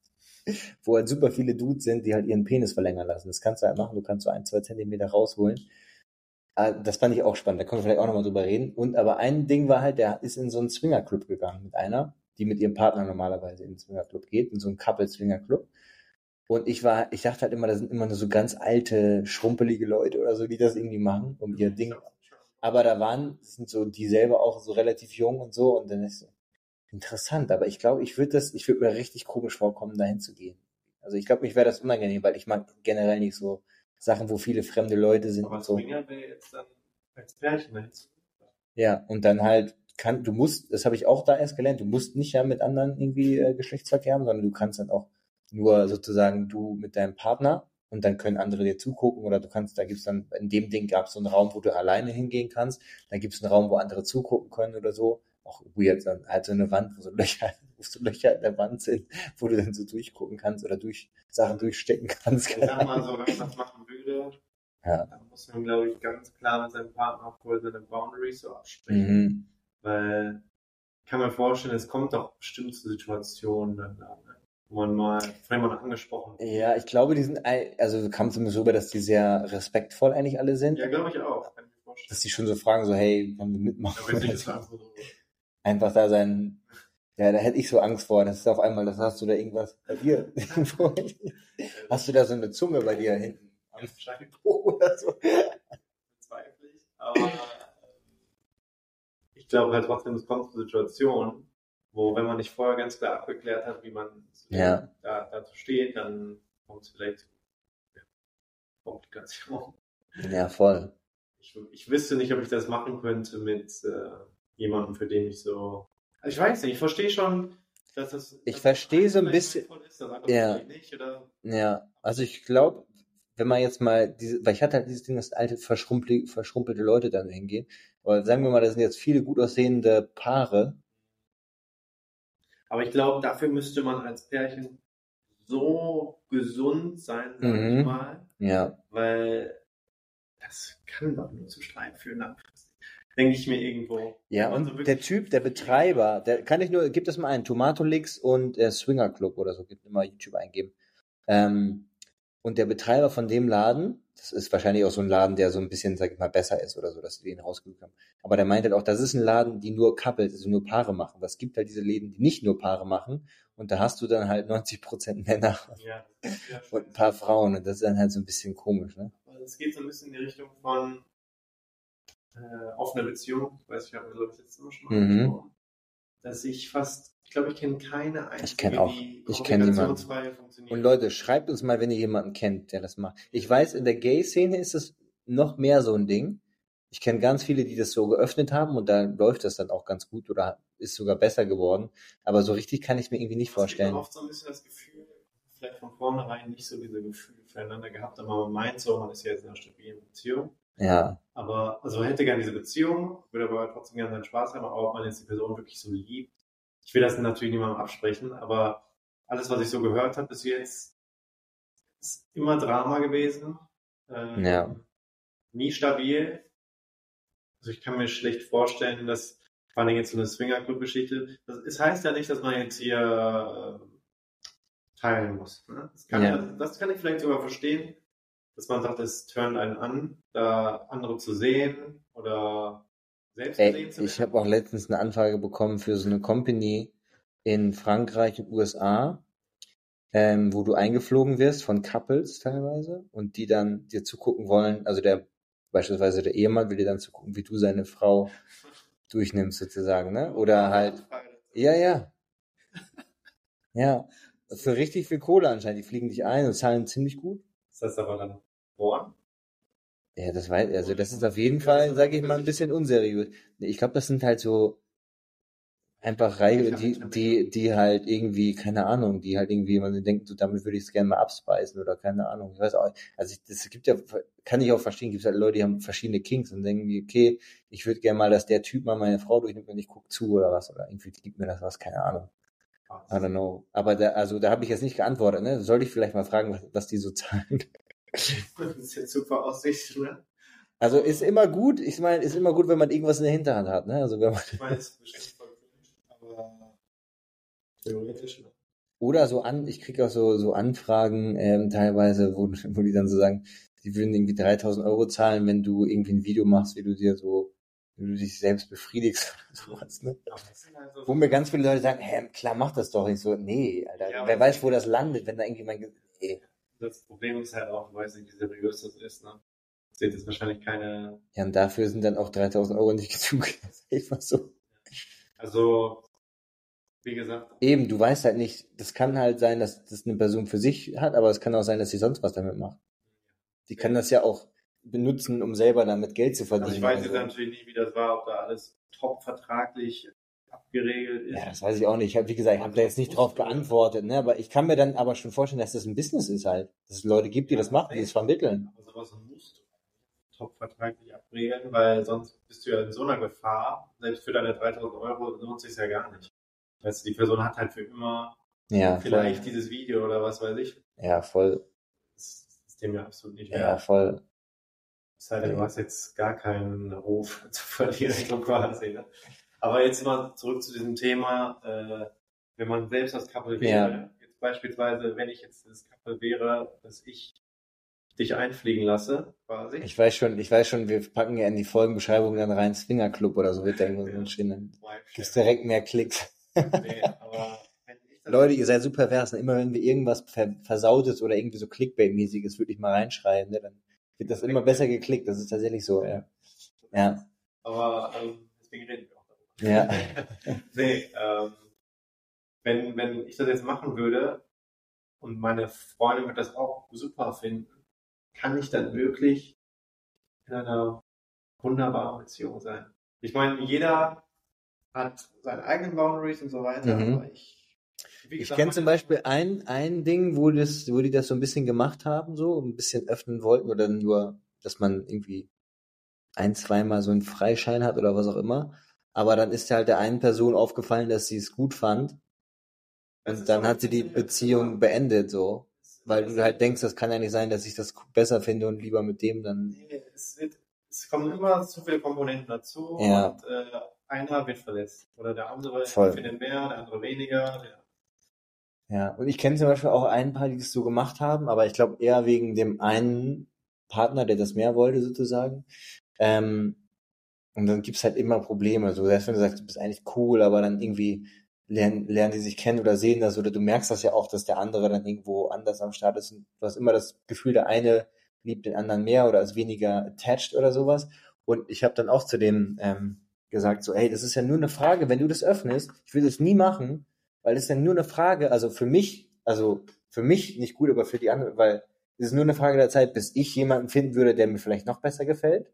Wo halt super viele Dudes sind, die halt ihren Penis verlängern lassen. Das kannst du halt machen, du kannst so ein, zwei Zentimeter rausholen. Ah, Das fand ich auch spannend, da können wir vielleicht auch nochmal drüber reden. Und aber ein Ding war halt, der ist in so einen Swingerclub gegangen mit einer, die mit ihrem Partner normalerweise in den Swingerclub geht, in so einen Couple-Swingerclub. Und ich war, ich dachte halt immer, das sind immer nur so ganz alte, schrumpelige Leute oder so, die das irgendwie machen, um ihr Ding. Aber da waren, sind so die selber auch so relativ jung und so, und dann ist so interessant. Aber ich glaube, ich würde das, ich würde mir richtig komisch vorkommen, dahin zu gehen. Also ich glaube, mich wäre das unangenehm, weil ich mag generell nicht so Sachen, wo viele fremde Leute sind Aber und so. Wäre jetzt dann als Pärchen dahin zu Ja, und dann halt kann, du musst, das habe ich auch da erst gelernt, du musst nicht ja mit anderen irgendwie äh, Geschlechtsverkehr haben, sondern du kannst dann auch nur sozusagen du mit deinem Partner und dann können andere dir zugucken oder du kannst, da gibt's dann, in dem Ding gab es so einen Raum, wo du alleine hingehen kannst, dann gibt's einen Raum, wo andere zugucken können oder so. Auch weird, dann halt so eine Wand, wo so Löcher, wo so Löcher in der Wand sind, wo du dann so durchgucken kannst oder durch Sachen durchstecken kannst. Ich sag mal so, wenn man das machen würde, Ja. dann muss man, glaube ich, ganz klar mit seinem Partner auch vorher seine Boundaries so absprechen. Mhm. Weil ich kann mir vorstellen, es kommt doch bestimmt zu Situationen, dann, ne, wo man mal, man angesprochen wird. Ja, ich glaube, die sind, also kam es mir so über, dass die sehr respektvoll eigentlich alle sind. Ja, glaube ich auch. Kann ich mir vorstellen. Dass die schon so fragen, so, hey, wollen wir mitmachen? Aber einfach da sein, ja, da hätte ich so Angst vor, das ist auf einmal, das hast du da irgendwas bei dir. hast du da so eine Zunge bei dir hinten am Po oder so? bezweifle ich. Aber ähm, ich glaube halt trotzdem, es kommt zu Situationen, wo, wenn man nicht vorher ganz klar abgeklärt hat, wie man Ja. da, dazu steht, dann kommt es vielleicht zu ja, Komplikationen. Ja, voll. Ich, ich wüsste nicht, ob ich das machen könnte mit äh, jemandem, für den ich so. Also ich weiß nicht, ich verstehe schon, dass das. Ich verstehe so ein bisschen- Ist, Ja. nicht, oder? Ja, also ich glaube, wenn man jetzt mal diese, weil ich hatte halt dieses Ding, dass alte verschrumpelte, verschrumpelte Leute dann hingehen. Aber sagen wir mal, das sind jetzt viele gut aussehende Paare. Aber ich glaube, dafür müsste man als Pärchen so gesund sein, sag Mhm. ich mal, Ja, weil das kann doch nur zu Streit führen. Denke ich mir irgendwo. ja, man und so der Typ, der Betreiber, der kann ich nur, gibt es mal einen, Tomatolix und äh, Swinger Club oder so, gibt immer YouTube eingeben. Ähm, und der Betreiber von dem Laden, das ist wahrscheinlich auch so ein Laden, der so ein bisschen, sag ich mal, besser ist oder so, dass die den rausgesucht haben. Aber der meint halt auch, das ist ein Laden, die nur Couples, also nur Paare machen. Was gibt halt diese Läden, die nicht nur Paare machen. Und da hast du dann halt 90% Männer Ja, ja, und ein paar Frauen. Und das ist dann halt so ein bisschen komisch, ne? Also es geht so ein bisschen in die Richtung von äh, offener Beziehung. Ich weiß, ich habe glaube ich letztes Mal schon mal Mhm. angesprochen. Dass ich fast, ich glaube, ich kenne keine einzige, kenn auch- die ich kenn niemanden. funktioniert. Und Leute, schreibt uns mal, wenn ihr jemanden kennt, der das macht. Ich weiß, in der Gay-Szene ist es noch mehr so ein Ding. Ich kenne ganz viele, die das so geöffnet haben und da läuft das dann auch ganz gut oder ist sogar besser geworden. Aber so richtig kann ich mir irgendwie nicht Es gibt vorstellen. oft so ein bisschen das Gefühl, vielleicht von vornherein nicht so diese Gefühle füreinander gehabt, aber man meint so, man ist ja jetzt in einer stabilen Beziehung. Ja, Aber, also man hätte gerne diese Beziehung, würde aber trotzdem gerne seinen Spaß haben, aber ob man jetzt die Person wirklich so liebt. Ich will das natürlich niemandem absprechen, aber alles, was ich so gehört habe bis jetzt, ist immer Drama gewesen. Ähm, Ja. Nie stabil. Also ich kann mir schlecht vorstellen, dass vor allem jetzt so eine Swinger-Club-Geschichte, das, es heißt ja nicht, dass man jetzt hier ähm, teilen muss. Ne? Das, kann Ja. ja. das kann ich vielleicht sogar verstehen, dass man sagt, es turnt einen an, da andere zu sehen oder selbst Ey, zu ich werden. habe auch letztens eine Anfrage bekommen für so eine Company in Frankreich und USA, ähm, wo du eingeflogen wirst von Couples teilweise und die dann dir zugucken wollen, also der beispielsweise der Ehemann will dir dann zugucken, wie du seine Frau durchnimmst sozusagen, ne? Oder halt, ja, ja. Ja, für richtig viel Kohle anscheinend. Die fliegen dich ein und zahlen ziemlich gut. Das aber dann Born? Ja, das weiß, also das ist auf jeden Fall, sage ich mal, ein bisschen unseriös. Ich glaube, das sind halt so einfach Reihe, die, die, die halt irgendwie, keine Ahnung, die halt irgendwie, man denkt, so, damit würde ich es gerne mal abspeisen oder keine Ahnung. Ich weiß auch, also ich, das gibt ja, kann ich auch verstehen, gibt es halt Leute, die haben verschiedene Kinks und denken, wie, okay, ich würde gerne mal, dass der Typ mal meine Frau durchnimmt und ich gucke zu oder was, oder irgendwie gibt mir das was, keine Ahnung. I don't know. Aber da, also da habe ich jetzt nicht geantwortet, ne? Sollte ich vielleicht mal fragen, was, was die so zahlen? Das ist jetzt super Aussicht, ne? Also ist immer gut, ich meine, ist immer gut, wenn man irgendwas in der Hinterhand hat, ne? Also wenn man, Ich ist bestimmt voll aber theoretisch, ne? oder so an, ich kriege auch so, so Anfragen ähm, teilweise, wo, wo die dann so sagen, die würden irgendwie 3000 Euro zahlen, wenn du irgendwie ein Video machst, wie du dir so, wie du dich selbst befriedigst oder sowas, ne? Halt Wo mir ganz viele Leute sagen, hä, klar, mach das doch. Ich so, nee, Alter, Ja, wer weiß, wo das landet, wenn da Ge- nee. Das Problem ist halt auch, ich weiß nicht, wie seriös das ist, ne? Seht jetzt wahrscheinlich keine, Ja, und dafür sind dann auch 3000 Euro nicht genug. Ich war so. also, wie gesagt, Eben, du weißt halt nicht, das kann halt sein, dass das eine Person für sich hat, aber es kann auch sein, dass sie sonst was damit macht. Die kann das ja auch benutzen, um selber damit Geld zu verdienen. also ich weiß oder jetzt natürlich nicht, wie das war, ob da alles top vertraglich abgeregelt ist. Ja, das weiß ich auch nicht. Ich habe, wie gesagt, ich habe da jetzt nicht drauf geantwortet, ne? Aber ich kann mir dann aber schon vorstellen, dass das ein Business ist halt. Dass es Leute gibt, die das machen, die es vermitteln. Aber sowas musst du top vertraglich abregeln, weil sonst bist du ja in so einer Gefahr, selbst für deine 3000 Euro lohnt sich ja gar nicht. Weißt du, die Person hat halt für immer Ja, vielleicht voll. dieses Video oder was weiß ich. Ja, voll. Das ist dem ja absolut nicht Ja, voll. Es sei denn, du hast jetzt gar keinen Ruf zu verlieren, so quasi. Ne? Aber jetzt mal zurück zu diesem Thema, äh, wenn man selbst das Couple wäre, Ja. jetzt beispielsweise, wenn ich jetzt das Couple wäre, dass ich dich einfliegen lasse, quasi. Ich weiß schon, ich weiß schon, wir packen ja in die Folgenbeschreibung dann rein Swingerclub oder so wird da irgendwo so. Dann gibt's direkt mehr Klicks. Nee, aber Leute, ihr seid super pervers. ne? Immer wenn wir irgendwas ver versautes oder irgendwie so Clickbait-mäßiges wirklich mal reinschreiben, ne, dann wird das immer besser geklickt. Das ist tatsächlich so, ja. Ja, Aber ähm, deswegen reden wir auch darüber. ja. nee, ähm, wenn, wenn ich das jetzt machen würde und meine Freundin wird das auch super finden, kann ich dann wirklich in einer wunderbaren Beziehung sein. Ich meine, jeder hat seine eigenen Boundaries und so weiter, Mhm. aber ich, Ich kenne zum Beispiel ein, ein Ding, wo, das, wo die das so ein bisschen gemacht haben, so ein bisschen öffnen wollten oder nur, dass man irgendwie ein, zweimal so einen Freischein hat oder was auch immer. Aber dann ist halt der einen Person aufgefallen, dass sie es gut fand und dann hat sie die Beziehung beendet, so. Weil du halt denkst, das kann ja nicht sein, dass ich das besser finde und lieber mit dem dann. Nee, es, wird, es kommen immer zu viele Komponenten dazu Ja. und äh, einer wird verletzt oder der andere Voll. findet mehr, der andere weniger. Der, Ja, und ich kenne zum Beispiel auch ein paar, die das so gemacht haben, aber ich glaube eher wegen dem einen Partner, der das mehr wollte, sozusagen. Ähm, und dann gibt's halt immer Probleme. So, selbst wenn du sagst, du bist eigentlich cool, aber dann irgendwie lernen, lernen die sich kennen oder sehen das oder du merkst das ja auch, dass der andere dann irgendwo anders am Start ist. Und du hast immer das Gefühl, der eine liebt den anderen mehr oder ist weniger attached oder sowas. Und ich habe dann auch zu dem ähm, gesagt, so, hey, das ist ja nur eine Frage, wenn du das öffnest, ich will das nie machen, weil es ist ja nur eine Frage, also für mich, also für mich nicht gut, aber für die anderen, weil es ist nur eine Frage der Zeit, bis ich jemanden finden würde, der mir vielleicht noch besser gefällt.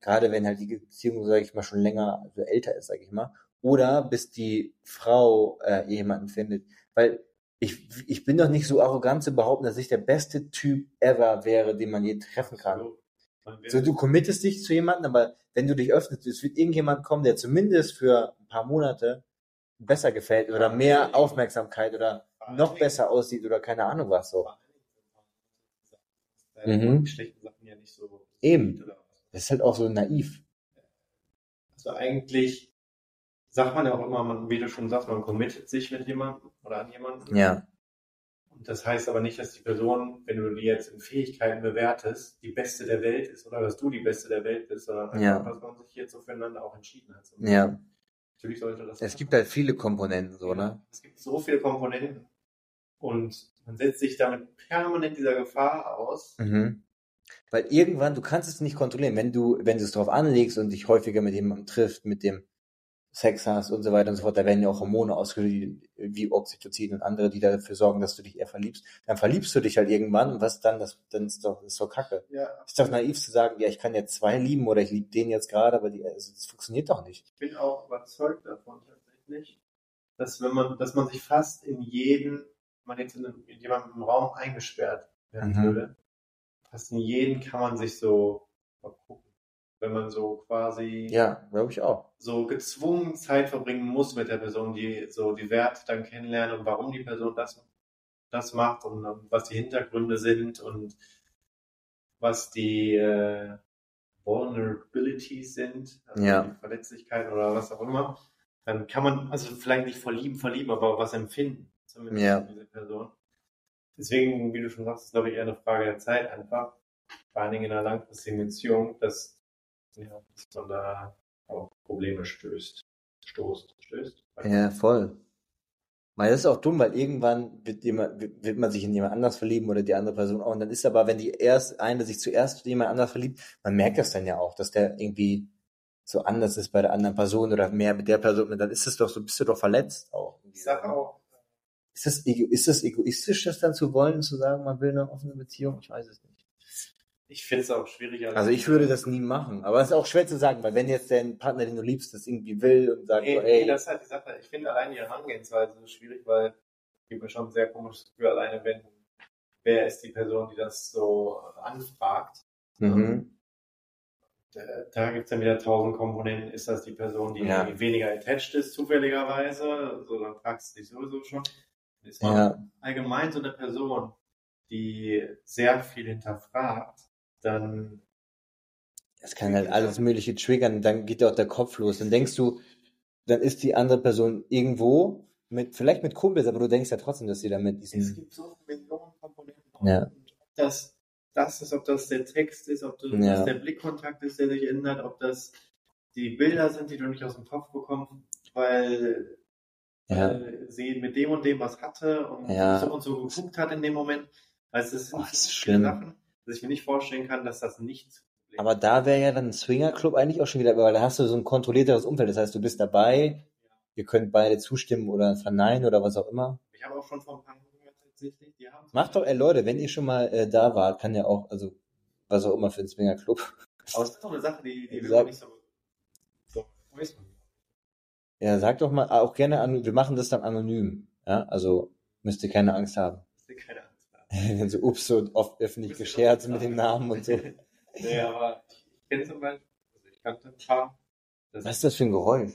Gerade wenn halt die Beziehung, sage ich mal, schon länger, also älter ist, sage ich mal. Oder bis die Frau äh, jemanden findet. Weil ich, ich bin doch nicht so arrogant zu behaupten, dass ich der beste Typ ever wäre, den man je treffen kann. so, man wird- So, du committest dich zu jemandem, aber wenn du dich öffnest, es wird irgendjemand kommen, der zumindest für ein paar Monate besser gefällt oder mehr Aufmerksamkeit oder noch besser aussieht oder keine Ahnung was so. Mhm. Die schlechten Sachen ja nicht so. Eben. Das ist halt auch so naiv. Also eigentlich sagt man ja auch immer, man, wie du schon sagst, man committet sich mit jemandem oder an jemanden. Ja. Und das heißt aber nicht, dass die Person, wenn du die jetzt in Fähigkeiten bewertest, die beste der Welt ist oder dass du die beste der Welt bist, sondern einfach, Ja. dass man sich jetzt so füreinander auch entschieden hat. Ja. Natürlich sollte das. Es gibt halt viele Komponenten so, ne? Es gibt so viele Komponenten und man setzt sich damit permanent dieser Gefahr aus. Mhm. Weil irgendwann, du kannst es nicht kontrollieren, wenn du, wenn du es drauf anlegst und dich häufiger mit jemandem trifft, mit dem Sex hast und so weiter und so fort, da werden ja auch Hormone ausgeschüttet, wie Oxytocin und andere, die dafür sorgen, dass du dich eher verliebst. Dann verliebst du dich halt irgendwann und was dann? Das, dann ist doch, ist doch Kacke. Ja, Ist doch naiv zu sagen, ja, ich kann jetzt zwei lieben oder ich liebe den jetzt gerade, aber die, also, das funktioniert doch nicht. ich bin auch überzeugt davon tatsächlich, dass wenn man, dass man sich fast in jeden, man jetzt in, einem- in jemandem im Raum eingesperrt werden Mhm. würde, fast in jeden kann man sich so mal gucken. Wenn man so quasi Ja, glaube ich auch. so gezwungen Zeit verbringen muss mit der Person, die so die Werte dann kennenlernen und warum die Person das, das macht und was die Hintergründe sind und was die äh, Vulnerabilities sind, also Ja. die Verletzlichkeiten oder was auch immer, dann kann man also vielleicht nicht verlieben, verlieben, aber was empfinden, zumindest Ja. für diese Person. Deswegen, wie du schon sagst, ist glaube ich eher eine Frage der Zeit einfach, vor allen Dingen in einer langfristigen Beziehung, dass, ja, dass man da auf Probleme stößt. Stoßt, stößt. Ja, voll. Weil das ist auch dumm, weil irgendwann wird, jemand, wird man sich in jemand anders verlieben oder die andere Person auch. Und dann ist aber, wenn die erst eine sich zuerst in jemand anders verliebt, man merkt das dann ja auch, dass der irgendwie so anders ist bei der anderen Person oder mehr mit der Person. Und dann ist es doch so, bist du doch verletzt auch. Ich sage auch, Ist das, ist das egoistisch, das dann zu wollen, zu sagen, man will eine offene Beziehung? Ich weiß es nicht. Ich finde es auch schwierig. Also ich würde das nie machen. Aber es ist auch schwer zu sagen, weil wenn jetzt dein Partner, den du liebst, das irgendwie will und sagt, Nee, so, nee, ey, das ist halt die Sache. Ich finde allein die Herangehensweise so schwierig, weil ich gebe mir schon ein sehr komisches Gefühl alleine, wenn wer ist die Person, die das so anfragt. mhm, da gibt es dann wieder tausend Komponenten. Ist das die Person, die Ja. weniger attached ist, zufälligerweise? So, dann fragst du dich sowieso schon. Ist Ja. allgemein so eine Person, die sehr viel hinterfragt, dann Es kann halt alles Mögliche triggern, dann geht ja auch der Kopf los. Dann denkst du, dann ist die andere Person irgendwo mit, vielleicht mit Kumpels, aber du denkst ja trotzdem, dass sie da mit es diesen, gibt so Millionen Komponenten. Ja. Ob das, ist, ob das der Text ist, ob das Ja. der Blickkontakt ist, der sich ändert, ob das die Bilder sind, die du nicht aus dem Kopf bekommst, weil ja, weil sie mit dem und dem was hatte und Ja. so und so geguckt hat in dem Moment. Also es sind Oh, das ist so schlimm. viele Sachen, dass ich mir nicht vorstellen kann, dass das nicht aber da wäre ja dann ein Swingerclub eigentlich auch schon wieder, weil da hast du so ein kontrollierteres Umfeld. Das heißt, du bist dabei, ihr könnt beide zustimmen oder verneinen oder was auch immer. Ich habe auch schon von ein paar gehört tatsächlich, die haben Macht doch, ey Leute, wenn ihr schon mal äh, da wart, kann ja auch, also was auch immer für ein Swingerclub. Aber es ist doch eine Sache, die, die wir nicht so, so. Ja, sag doch mal, auch gerne an, wir machen das dann anonym. Ja, also müsst ihr keine Angst haben. Ich will keine Angst haben. Wenn so ups so oft öffentlich gescherzt mit den Namen und so. nee, aber ich kenne zum Beispiel, also ich kannte ein paar, das Was ist das für ein Geräusch?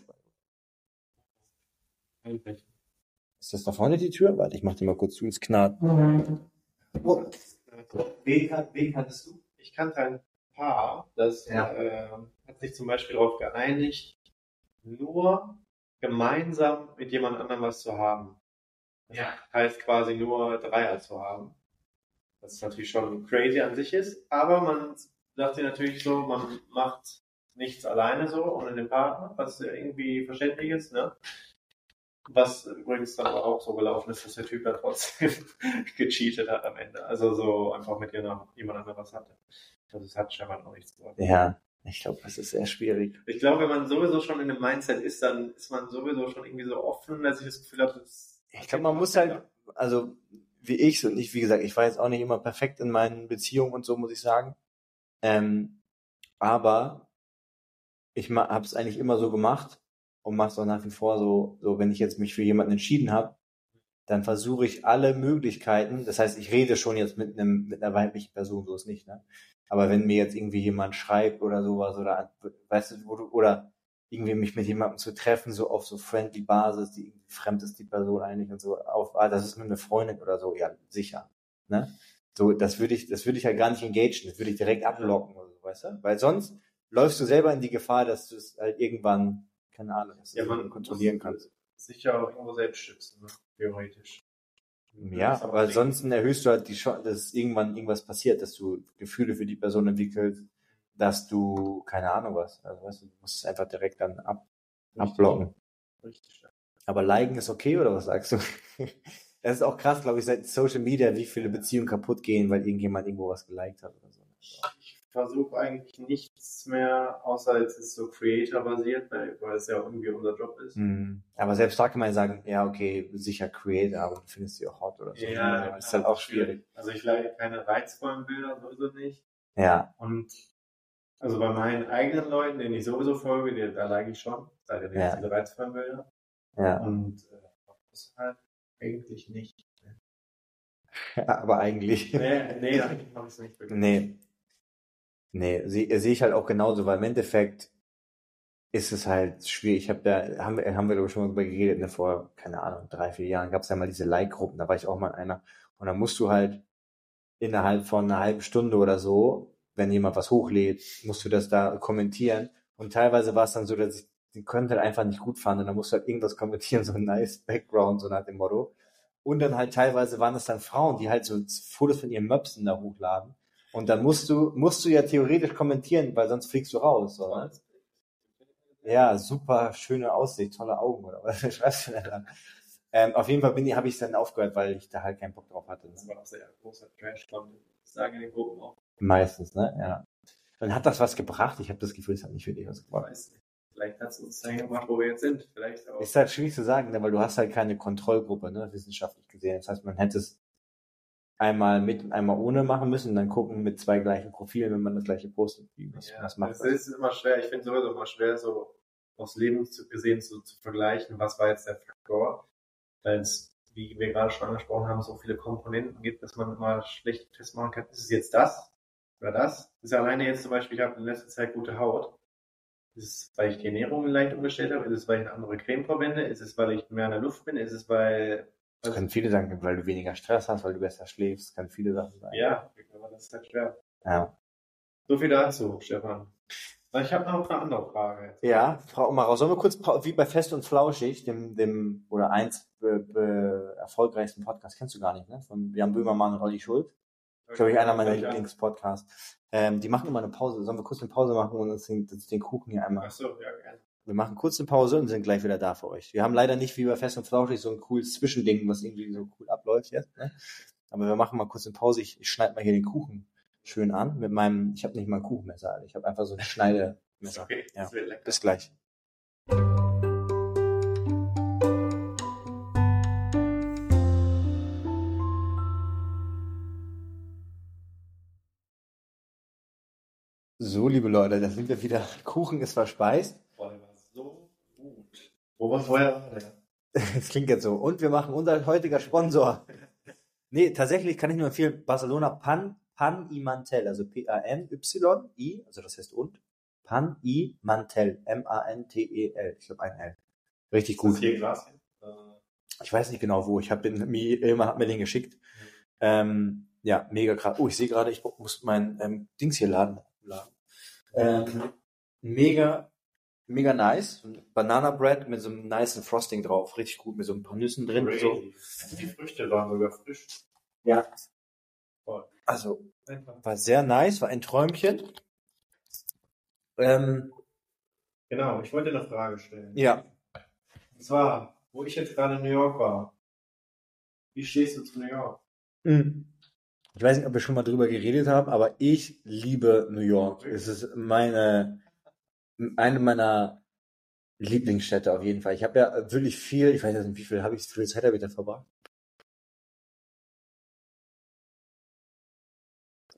ist Ist das da vorne die Tür? Warte, ich mach die mal kurz zu, es knarrt. Oh. Wen, kan wen kanntest du? Ich kannte ein Paar, das Ja. äh, hat sich zum Beispiel darauf geeinigt, nur gemeinsam mit jemand anderem was zu haben. Das Ja. heißt quasi nur Dreier zu haben. Was natürlich schon crazy an sich ist, aber man sagt sich natürlich so, man macht nichts alleine so ohne den Partner, was irgendwie verständlich ist, ne? Was übrigens dann aber auch so gelaufen ist, dass der Typ dann trotzdem gecheatet hat am Ende. Also so einfach mit jemand jemand anderem was hatte. Also es hat scheinbar noch nichts geworden. Ja, ich glaube, das ist sehr schwierig. Ich glaube, wenn man sowieso schon in dem Mindset ist, dann ist man sowieso schon irgendwie so offen, dass ich das Gefühl habe, das Ich glaube, man muss halt, also wie ich und ich, wie gesagt, ich war jetzt auch nicht immer perfekt in meinen Beziehungen und so, muss ich sagen. Ähm, aber ich habe es eigentlich immer so gemacht und mache es auch nach wie vor so, so wenn ich jetzt mich für jemanden entschieden habe, dann versuche ich alle Möglichkeiten, das heißt, ich rede schon jetzt mit einem mit einer weiblichen Person, so ist nicht, ne? Aber wenn mir jetzt irgendwie jemand schreibt oder sowas oder weißt du, oder irgendwie mich mit jemandem zu treffen, so auf so friendly Basis, die irgendwie fremd ist die Person eigentlich und so auf, ah, das ist nur eine Freundin oder so, ja, sicher, ne? So, das würde ich, das würde ich halt gar nicht engagen, das würde ich direkt ablocken oder so, weißt du? Weil sonst läufst du selber in die Gefahr, dass du es halt irgendwann, keine Ahnung, dass Ja, man kontrollieren kannst. sich ja auch irgendwo selbst schützen, ne? theoretisch. Ja, aber ansonsten erhöhst du halt die Chance, dass irgendwann irgendwas passiert, dass du Gefühle für die Person entwickelst, dass du, keine Ahnung was, also weißt du, du musst es einfach direkt dann ab, abblocken. Richtig. Aber liken ist okay, oder was sagst du? Das ist auch krass, glaube ich, seit Social Media, wie viele Beziehungen kaputt gehen, weil irgendjemand irgendwo was geliked hat oder so. Ich versuche eigentlich nichts mehr, außer es ist so Creator-basiert, weil weil es ja irgendwie unser Job ist. Hm. Aber selbst da kann man sagen, ja, okay, sicher Creator, aber du findest sie auch hot oder so. Ja, ist halt auch schwierig. Also ich like keine reizvollen Bilder sowieso nicht. Ja, Und also bei meinen eigenen Leuten, denen ich sowieso folge, die, da like ich schon, sei denn Ja. diese Bilder. ja. Und äh, das halt eigentlich nicht. aber eigentlich. Nee, nee, eigentlich mache ich es nicht wirklich. Nee. Nee, sehe seh ich halt auch genauso, weil im Endeffekt ist es halt schwierig. Ich habe da, haben wir, haben wir glaube ich schon mal drüber geredet, ne, vor, keine Ahnung, drei, vier Jahren gab es ja mal diese Like-Gruppen, da war ich auch mal in einer. Und dann musst du halt innerhalb von einer halben Stunde oder so, wenn jemand was hochlädt, musst du das da kommentieren. Und teilweise war es dann so, dass ich die Content einfach nicht gut fand und dann musst du halt irgendwas kommentieren, so ein nice Background, so nach dem Motto. Und dann halt teilweise waren es dann Frauen, die halt so Fotos von ihren Möpsen da hochladen. Und dann musst du, musst du ja theoretisch kommentieren, weil sonst fliegst du raus, ne? Ja, super schöne Aussicht, tolle Augen, oder was schreibst du denn da? Ähm, auf jeden Fall bin ich, habe ich dann aufgehört, weil ich da halt keinen Bock drauf hatte. Das war auch sehr großer Trash-Content. Das sagen in den Gruppen auch. Meistens, ne? Ja. Dann hat das was gebracht. Ich habe das Gefühl, es hat nicht wirklich was gebracht. Vielleicht hat es uns dahin gebracht, wo wir jetzt sind. Vielleicht auch. Ist halt schwierig zu sagen, ne? weil du hast halt keine Kontrollgruppe, ne? wissenschaftlich gesehen. Das heißt, man hätte es einmal mit und einmal ohne machen müssen, dann gucken mit zwei gleichen Profilen, wenn man das gleiche postet. Was, Ja, was macht es das? ist immer schwer. Ich finde sowieso immer schwer, so aus Leben zu, gesehen zu, zu vergleichen, was war jetzt der Faktor. Weil es, wie wir gerade schon angesprochen haben, so viele Komponenten gibt, dass man immer schlecht festmachen kann, ist es jetzt das Oder das? Ist alleine jetzt zum Beispiel, ich habe in letzter Zeit gute Haut. Ist es, weil ich die Ernährung leicht umgestellt habe? Ist es, weil ich eine andere Creme verwende? Ist es, weil ich mehr in der Luft bin? Ist es, weil... Das können viele sagen, weil du weniger Stress hast, weil du besser schläfst. Das kann viele Sachen sein. Ja, aber das ist halt schwer. Ja. So viel dazu, Stefan. Ich habe noch eine andere Frage. Ja, Frau Omarau, sollen wir kurz, wie bei Fest und Flauschig, dem, dem oder eins be, be, erfolgreichsten Podcast, kennst du gar nicht, ne? Von Jan Böhmermann und Olli Schuld. Glaube ich, einer meiner Lieblingspodcasts. Ähm, die machen immer eine Pause. Sollen wir kurz eine Pause machen und uns den, den Kuchen hier einmal. Ach so, ja, gerne. Wir machen kurz eine Pause und sind gleich wieder da für euch. Wir haben leider nicht wie bei Fest und Flauschig so ein cooles Zwischending, was irgendwie so cool abläuft jetzt. Ne? Aber wir machen mal kurz eine Pause. Ich, ich schneide mal hier den Kuchen schön an mit meinem, ich habe nicht mal ein Kuchenmesser, ich habe einfach so ein Schneidemesser. Okay, ja. Bis gleich. So, liebe Leute, da sind wir wieder. Kuchen ist verspeist. Boah, der war so gut. Wo war vorher? Das klingt jetzt so. Und wir machen unser heutiger Sponsor. Nee, tatsächlich kann ich nur empfehlen, Barcelona Pan, Pan i Mantel, also P-A-N-Y-I, also das heißt und, Pan i Mantel, M-A-N-T-E-L, ich glaube ein L. Richtig Ist das gut. hier Glas? Ich weiß nicht genau wo, ich habe den, jemand hat mir den geschickt. Ähm, ja, mega krass. Oh, ich sehe gerade, ich muss mein ähm, Dings hier laden. Laden. Ähm, mega, mega nice. Banana Bread mit so einem niceen Frosting drauf. Richtig gut, mit so ein paar Nüssen drin. und So. Die Früchte waren sogar frisch. Ja. Voll. Also, war sehr nice, war ein Träumchen. Ähm, Genau, ich wollte eine Frage stellen. ja, Und zwar, wo ich jetzt gerade in New York war. Wie stehst du zu New York? Hm. Ich weiß nicht, ob wir schon mal drüber geredet haben, aber ich liebe New York. Es ist meine, eine meiner Lieblingsstädte auf jeden Fall. Ich habe ja wirklich viel, ich weiß nicht, wie viel habe ich, wie viel Zeit habe ich da verbracht?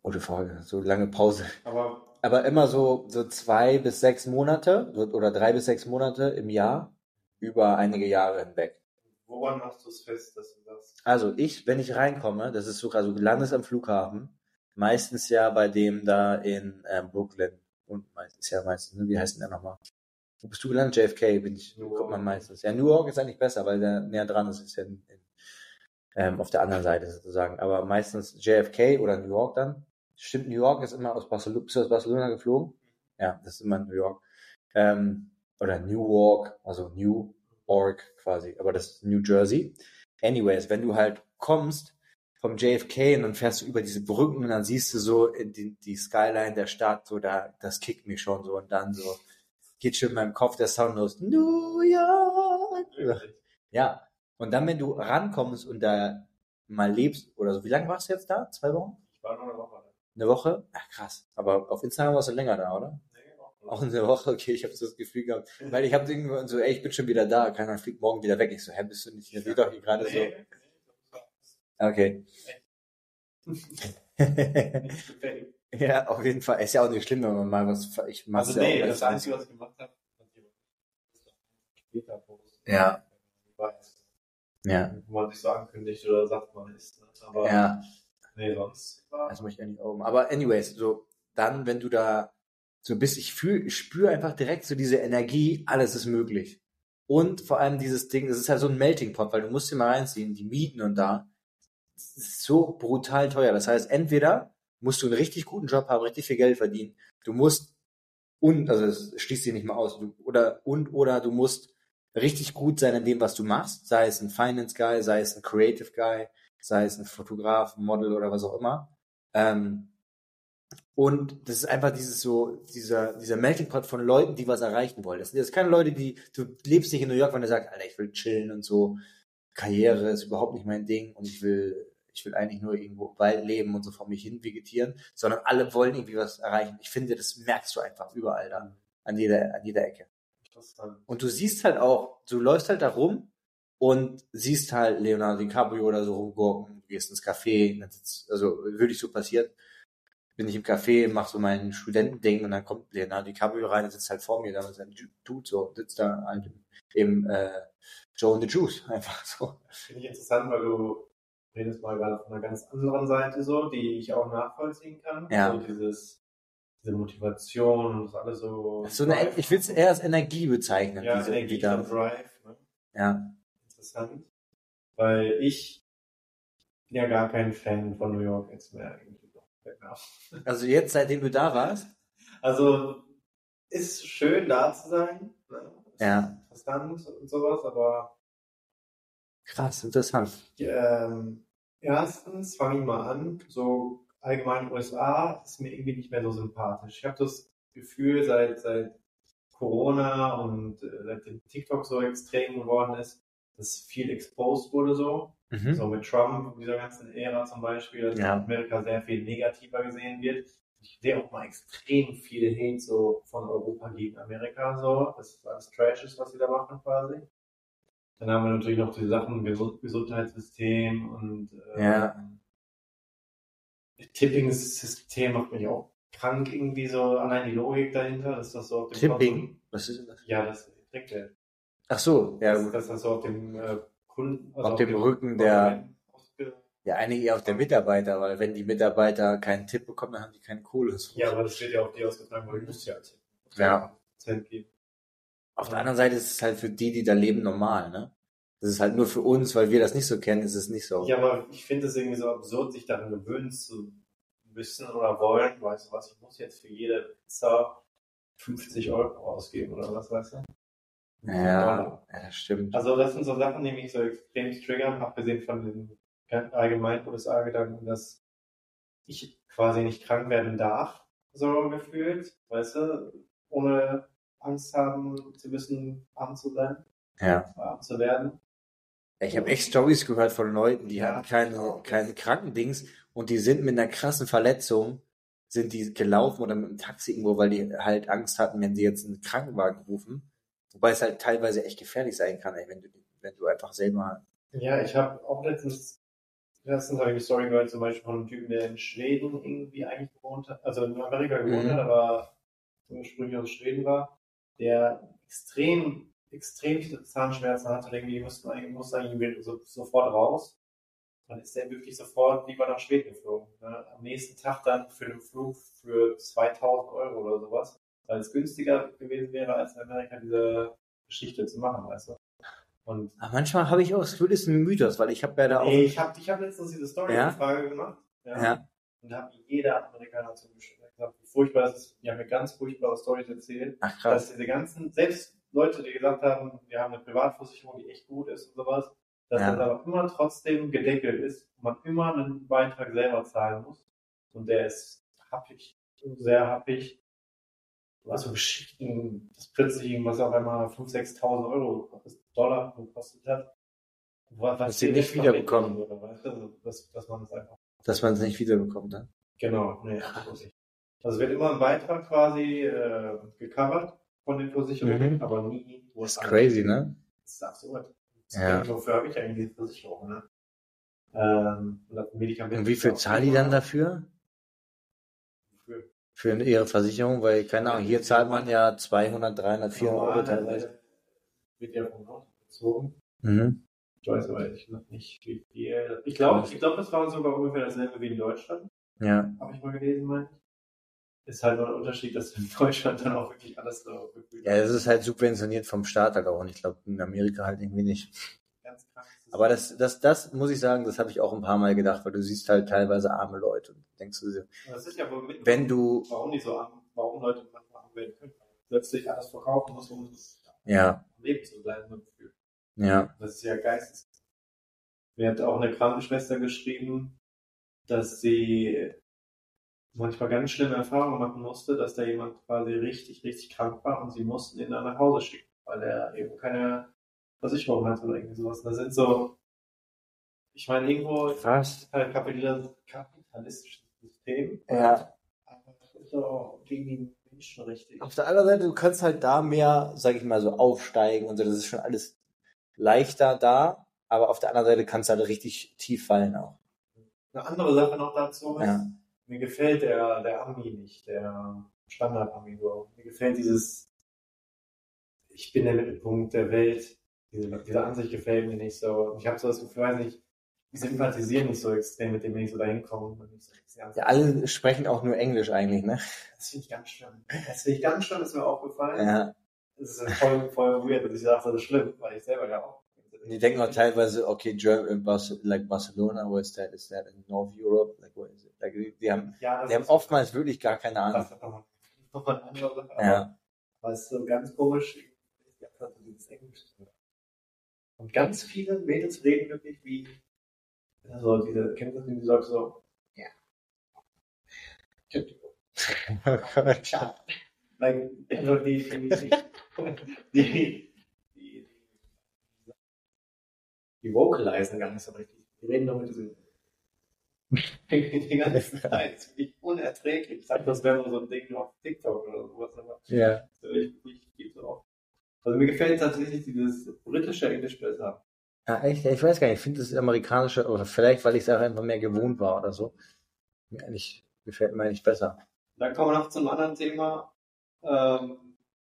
Gute Frage, so lange Pause. Aber Aber immer so, so zwei bis sechs Monate so, oder drei bis sechs Monate im Jahr über einige Jahre hinweg. Woran machst du es fest, dass du sagst? Also ich, wenn ich reinkomme, das ist sogar so, du landest am Flughafen, meistens ja bei dem da in ähm, Brooklyn und meistens ja meistens, ne, wie heißt denn der nochmal? Wo bist du gelandet? JFK bin ich, New kommt man meistens. Ja, New York ist eigentlich besser, weil der näher dran ist, ist ja in, in, ähm, auf der anderen Seite sozusagen. Aber meistens JFK oder New York dann. Stimmt, New York ist immer aus Barcelona, bist du aus Barcelona geflogen? Ja, das ist immer New York. Ähm, oder New York, also New York quasi, aber das ist New Jersey. Anyways, wenn du halt kommst vom JFK und dann fährst du über diese Brücken und dann siehst du so die, die Skyline der Stadt, so da, das kickt mich schon so und dann so geht schon in meinem Kopf der Sound los, New York. Ja, und dann, wenn du rankommst und da mal lebst oder so, wie lange warst du jetzt da? Zwei Wochen? Ich war noch eine Woche. Eine Woche? Ach krass. Aber auf Instagram warst du länger da, oder? Auch Auch eine Woche, okay, ich habe so das Gefühl gehabt, weil ich habe irgendwann so, ey, ich bin schon wieder da, keiner fliegt morgen wieder weg. Ich so, hä, bist du nicht hier? Sieht doch hier gerade so. Okay. Ja, auf jeden Fall. Ist ja auch nicht schlimm, wenn man mal was, ich mach's Also ja nee, das. Einzige, was ich gemacht habe, posten. Ja. Ja, Wo man sich so ankündigt oder sagt, man ist. Ne? Aber ja, nee, sonst das muss ich ja nicht oben. Aber anyways, so, dann, wenn du da so bist, ich fühl, ich spüre einfach direkt so diese Energie, alles ist möglich. Und vor allem dieses Ding, das ist halt so ein Melting Pot, weil du musst dir mal reinziehen, die Mieten und da, ist so brutal teuer. Das heißt, entweder musst du einen richtig guten Job haben, richtig viel Geld verdienen. Du musst und, also das schließt sich nicht mal aus, du, oder und oder du musst richtig gut sein in dem, was du machst, sei es ein Finance Guy, sei es ein Creative Guy, sei es ein Fotograf, Model oder was auch immer. Ähm, und das ist einfach dieses so, dieser, dieser Melting Pot von Leuten, die was erreichen wollen. Das sind jetzt keine Leute, die, du lebst nicht in New York, wenn du sagst, Alter, ich will chillen und so. Karriere ist überhaupt nicht mein Ding und ich will, ich will eigentlich nur irgendwo im Wald leben und so vor mich hin vegetieren, sondern alle wollen irgendwie was erreichen. Ich finde, das merkst du einfach überall da, an jeder, an jeder Ecke. Und du siehst halt auch, du läufst halt da rum und siehst halt Leonardo DiCaprio oder so rumgurken, du gehst ins Café, also wirklich so passiert, bin ich im Café, mach so mein Studentending und dann kommt Leonardo DiCaprio rein und sitzt halt vor mir da mit seinem Dude so, sitzt da halt im, äh, Joe and the Juice, einfach so. Finde ich interessant, weil du rede jetzt mal gerade von einer ganz anderen Seite so, die ich auch nachvollziehen kann. Ja. So dieses, diese Motivation und das alles so. So eine, ich will es eher als Energie bezeichnen, ja, diese, Energie die da. und Drive. Ne? Ja. Interessant. Weil ich bin ja gar kein Fan von New York jetzt mehr irgendwie. Also jetzt, seitdem du da warst? Also ist schön da zu sein. Ne? Ja. Interessant und sowas, aber Krass, interessant. ähm, erstens fange ich mal an, so allgemein USA ist mir irgendwie nicht mehr so sympathisch. Ich habe das Gefühl, seit, seit Corona und äh, seitdem TikTok so extrem geworden ist, dass viel exposed wurde so. Mhm. So mit Trump, dieser ganzen Ära zum Beispiel, dass Ja. Amerika sehr viel negativer gesehen wird. Ich sehe auch mal extrem viele Hate so von Europa gegen Amerika so. Das ist alles Trash ist, was sie da machen quasi. Dann haben wir natürlich noch die Sachen Gesund Gesundheitssystem und äh, Ja. Tipping-System macht mich auch krank irgendwie so. Allein die Logik dahinter, dass das so auf dem Tipping? Was ist denn das? Konto, ja, das Trinkgeld. Ach so, ja dass, gut. dass das so auf dem äh, Kunden, also Auf dem Rücken der- Ja, einige eher auf der Mitarbeiter, weil wenn die Mitarbeiter keinen Tipp bekommen, dann haben die keine Kohle. Ja, aber das wird ja auf die ausgetragen, weil du musst ja tippen. Ja. Geben. Auf der anderen Seite ist es halt für die, die da leben, normal, ne? Das ist halt nur für uns, weil wir das nicht so kennen, ist es nicht so. Ja, aber ich finde es irgendwie so absurd, sich daran gewöhnen zu müssen oder wollen. Weißt du was, ich muss jetzt für jede Pizza 50 Euro ausgeben oder was, weißt du? Ja, ja, das stimmt. Also das sind so Sachen, die mich so extrem triggern, abgesehen von den ganz allgemeinen USA-Gedanken, dass ich quasi nicht krank werden darf, so gefühlt, weißt du, ohne Angst haben zu müssen, arm zu sein, Ja. arm zu werden. Ich habe echt Stories gehört von Leuten, die Ja. hatten keine, keine Krankendings und die sind mit einer krassen Verletzung, sind die gelaufen oder mit dem Taxi irgendwo, weil die halt Angst hatten, wenn sie jetzt einen Krankenwagen rufen. Wobei es halt teilweise echt gefährlich sein kann, ey, wenn du, wenn du einfach selber. Ja, ich habe auch letztens, letztens habe ich eine Story gehört, zum Beispiel von einem Typen, der in Schweden irgendwie eigentlich gewohnt hat, also in Amerika gewohnt Mhm. hat, aber ursprünglich aus Schweden war, der extrem, extrem viele Zahnschmerzen hatte, und irgendwie die mussten eigentlich, musste eigentlich so, sofort raus. Dann ist der wirklich sofort lieber nach Schweden geflogen. Ne? Am nächsten Tag dann für einen Flug für 2000 Euro oder sowas, weil es günstiger gewesen wäre, als in Amerika diese Geschichte zu machen, weißt du. Und Aber manchmal habe ich auch das Gefühl, das ist ein Mythos, weil ich habe ja da auch. Nee, ich habe ich hab letztens diese Story Ja? Gemacht. Ja. Ja. Und da hat jeder Amerikaner zu gesagt, wie furchtbar das ist. Die haben mir ganz furchtbare Stories erzählt, Ach dass krass. diese ganzen, selbst Leute, die gesagt haben, wir haben eine Privatversicherung, die echt gut ist und sowas, dass Ja. das aber immer trotzdem gedeckelt ist und man immer einen Beitrag selber zahlen muss. Und der ist happig, sehr happig. Also Geschichten, das plötzlich irgendwas auf einmal 5.000, 6.000 Euro Dollar gekostet hat. Was, Dass sie nicht wiederbekommen. weißt du? Also, dass, dass man es einfach Dass man es nicht wiederbekommt, ne? Genau, nee, absolut nicht. Also wird immer ein Beitrag quasi äh, gecovert von den Versicherungen, Mhm. aber nie. wo Das ist crazy, ne? Das ist absurd. Ja. Wofür habe ich eigentlich die Versicherung, ne? Ähm, und das Medikament. Und wie viel zahlen die dann dafür? Für ihre Versicherung? Weil, keine Ahnung, hier zahlt man ja 200, 300, 400 Euro teilweise. Wird ja vom Auto bezogen. Mhm. Ich weiß aber ehrlich gesagt nicht, wie viel. Ich glaube, ich glaube, das war sogar ungefähr dasselbe wie in Deutschland. Ja. Habe ich mal gelesen, meine ich. Ist halt nur ein Unterschied, dass in Deutschland dann auch wirklich alles so Ja, das ist halt subventioniert vom Staat halt auch. Und ich glaube, in Amerika halt irgendwie nicht. Aber das, das, das muss ich sagen, das habe ich auch ein paar Mal gedacht, weil du siehst halt teilweise arme Leute und denkst du dir, Das ist ja wohl mit, wenn du, warum die so an, warum Leute manchmal anwählen können. Plötzlich alles verkaufen muss, um ja, am Leben zu bleiben, so gefühlt. ja, Das ist ja geistes. Mir hat auch eine Krankenschwester geschrieben, dass sie manchmal ganz schlimme Erfahrungen machen musste, dass da jemand quasi richtig, richtig krank war und sie mussten ihn dann nach Hause schicken, weil er eben keine Versicherung hat oder irgendwie sowas. Das sind so, ich meine, irgendwo fast, halt kapitalis- kapitalistisches System, ja. aber das ist so gegen die Menschen richtig. Auf der anderen Seite, du kannst halt da mehr, sag ich mal, so aufsteigen und so, das ist schon alles leichter da, aber auf der anderen Seite kannst du halt richtig tief fallen auch. Eine andere Sache noch dazu ist, Ja. mir gefällt der, der Ami nicht, der Standard-Ami. Mir gefällt dieses, ich bin der Mittelpunkt der Welt. Diese, diese Ansicht gefällt mir nicht so. Ich habe so das Gefühl, weiß nicht, die sympathisieren nicht so extrem mit dem, wenn ich so dahin komme. Ich so, ist Ja, alle sprechen auch nur Englisch eigentlich, ne? Das finde ich ganz schlimm. Das finde ich ganz schlimm, ist mir aufgefallen. Ja. Das ist voll, voll weird, dass ich sage, das ist schlimm, weil ich selber ja auch. Die denken auch teilweise, okay, German, Bas like Barcelona, where is that? Is that in North Europe? Like, where is it? Like, die, die haben, ja, die haben ist- oftmals wirklich gar keine Ahnung. Das ist nochmal eine andere Sache. Ja. Aber es ist so ganz komisch. Ich so dieses Englisch. Und ganz viele Mädels reden wirklich wie, also diese, kennst du das, die sagst so, ja. Like, also die, die, die, die, die, die vocalisen gar nicht so richtig. Die reden nur mit diesem die ganze Zeit. Das finde ich unerträglich. Ich sag, das wäre so ein Ding auf TikTok oder sowas, aber ja. höre ich nicht viel so oft. Also mir gefällt tatsächlich dieses britische Englisch besser. Ja, echt? Ja, Ich weiß gar nicht. Ich finde das amerikanische, oder vielleicht, weil ich es auch einfach mehr gewohnt war oder so. Mir eigentlich, gefällt mir eigentlich besser. Dann kommen wir noch zum anderen Thema. Ähm,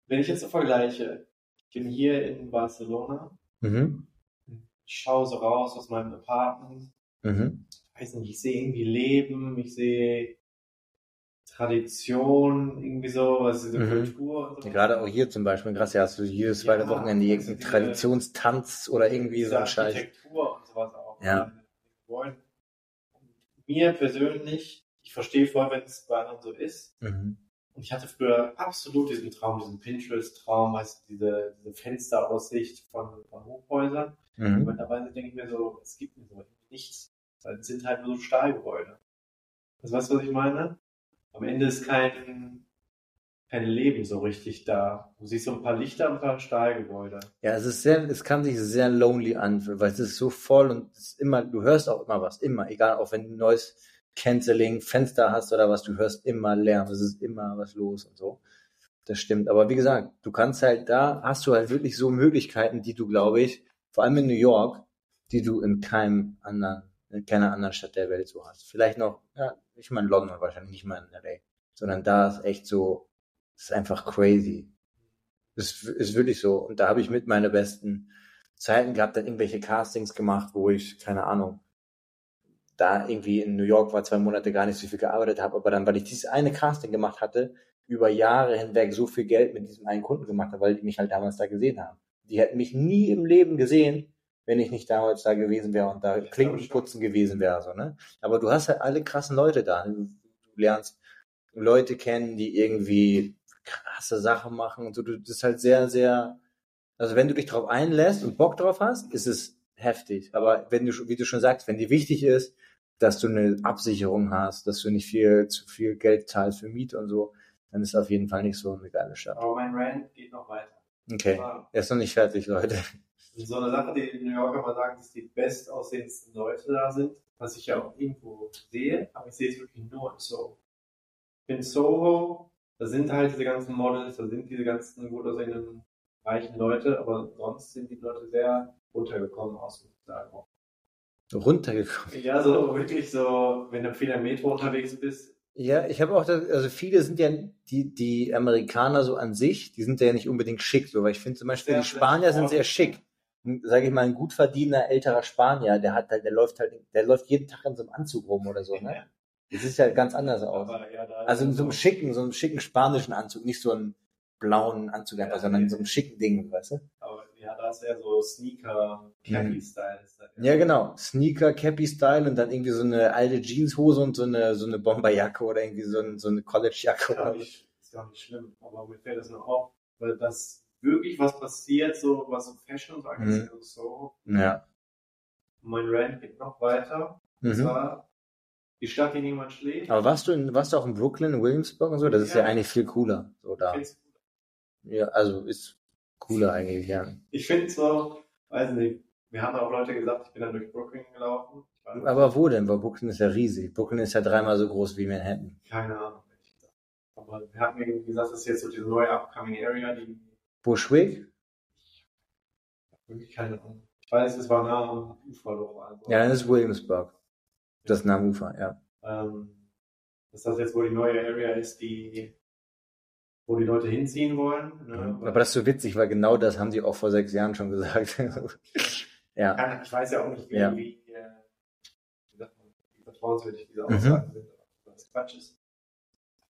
wenn ich jetzt so vergleiche, ich bin hier in Barcelona, Mhm. ich schaue so raus aus meinem Apartment, Mhm. weiß nicht, ich sehe irgendwie Leben, ich sehe Tradition, irgendwie so, was ist diese Mhm. Kultur und so. Ja, Gerade auch hier zum Beispiel, krass, ja, hast du jedes Ja, zweite Wochenende also irgendeinen Traditionstanz oder irgendwie so ein Scheiß. Architektur und sowas auch. Ja. Wollen. Mir persönlich, ich verstehe voll, wenn es bei anderen so ist. Mhm. Und ich hatte früher absolut diesen Traum, diesen Pinterest-Traum, weißt du, diese, diese Fensteraussicht von, von Hochhäusern. Und Mhm. mittlerweile denke ich mir so, es gibt mir so nichts. Es sind halt nur so Stahlgebäude. Das weißt du, was ich meine? Am Ende ist kein, kein Leben so richtig da. Du siehst so ein paar Lichter und ein paar Stahlgebäude. Ja, es ist sehr, es kann sich sehr lonely anfühlen, weil es ist so voll und es ist immer, du hörst auch immer was, immer, egal, auch wenn du ein neues Canceling, Fenster hast oder was, du hörst immer Lärm, es ist immer was los und so. Das stimmt. Aber wie gesagt, du kannst halt da, hast du halt wirklich so Möglichkeiten, die du, glaube ich, vor allem in New York, die du in keinem anderen, in keiner anderen Stadt der Welt so hast. Vielleicht noch, ja, ich meine London wahrscheinlich, nicht mal in LA, sondern da ist echt so, es ist einfach crazy. Das ist wirklich so. Und da habe ich mit meine besten Zeiten gehabt, dann irgendwelche Castings gemacht, wo ich, keine Ahnung, da irgendwie in New York war, zwei Monate gar nicht so viel gearbeitet habe, aber dann, weil ich dieses eine Casting gemacht hatte, über Jahre hinweg so viel Geld mit diesem einen Kunden gemacht habe, weil die mich halt damals da gesehen haben. Die hätten mich nie im Leben gesehen, wenn ich nicht damals da gewesen wäre und da Klinkenputzen gewesen wäre, so, ne? Aber du hast halt alle krassen Leute da. Du, du lernst Leute kennen, die irgendwie krasse Sachen machen und so. Du, das ist halt sehr, sehr, also wenn du dich drauf einlässt und Bock drauf hast, ist es heftig. Aber wenn du, wie du schon sagst, wenn dir wichtig ist, dass du eine Absicherung hast, dass du nicht viel, zu viel Geld zahlst für Miete und so, dann ist auf jeden Fall nicht so eine geile Stadt. Aber mein Rant geht noch weiter. Okay. Er ist noch nicht fertig, Leute. So eine Sache, die die New Yorker mal sagen, dass die bestaussehendsten Leute da sind, was ich ja auch irgendwo sehe, aber ich sehe es wirklich nur in Soho. In Soho, da sind halt diese ganzen Models, da sind diese ganzen gut aussehenden reichen Leute, aber sonst sind die Leute sehr runtergekommen aus dem sagen. Runtergekommen. Ja, so wirklich so, wenn du viel im Metro unterwegs bist, Ja, ich habe auch, das, also viele sind ja, die, die Amerikaner so an sich, die sind ja nicht unbedingt schick, so, weil ich finde zum Beispiel, Sehr die Spanier sind sehr schick. Sage ich mal, ein gut verdienender älterer Spanier, der hat halt, der läuft halt, der läuft jeden Tag in so einem Anzug rum oder so, ne? Das sieht ja ganz anders aus. ja, Also in so einem schicken, so einem schicken spanischen Anzug, nicht so einen blauen Anzug einfach, Ja, sondern in nee. so einem schicken Ding, weißt du? aber ja, da ist ja so Sneaker, Cappy-Style. das Ja, genau. Sneaker, Cappy-Style und dann irgendwie so eine alte Jeanshose und so eine, so eine Bomberjacke oder irgendwie so, ein, so eine College-Jacke. Ist gar, nicht, ist gar nicht schlimm, aber mir fällt das nur auf, weil das wirklich was passiert, so was so Fashion und so angeht, Mhm. so. Ja. Mein Rant geht noch weiter. Und Mhm. zwar die Stadt, die niemand schläft. Aber warst du, in, warst du auch in Brooklyn, in Williamsburg und so? Das ist ja, Ja. eigentlich viel cooler. So da. Ja, also ist cooler eigentlich, ja. Ich finde so, weiß nicht, wir haben auch Leute gesagt, ich bin dann durch Brooklyn gelaufen. Aber wo denn? Weil Brooklyn ist ja riesig. Brooklyn ist ja dreimal so groß wie Manhattan. keine Ahnung, ehrlich gesagt. Aber wir hatten irgendwie gesagt, das ist jetzt so diese neue upcoming Area, die Bushwick? wirklich keine Ahnung. Ich weiß, es war nah am Ufer doch. Also, Ja, dann ist Williamsburg. Das ist nah am Ufer, ja. ähm, dass das jetzt wohl die neue Area ist, die, wo die Leute hinziehen wollen. Ne? Aber das ist so witzig, weil genau das haben sie auch vor sechs Jahren schon gesagt. ja. Ich weiß ja auch nicht, wie, Ja. wie, äh, vertrauenswürdig diese Mhm. Aussagen sind, oder was Quatsch ist.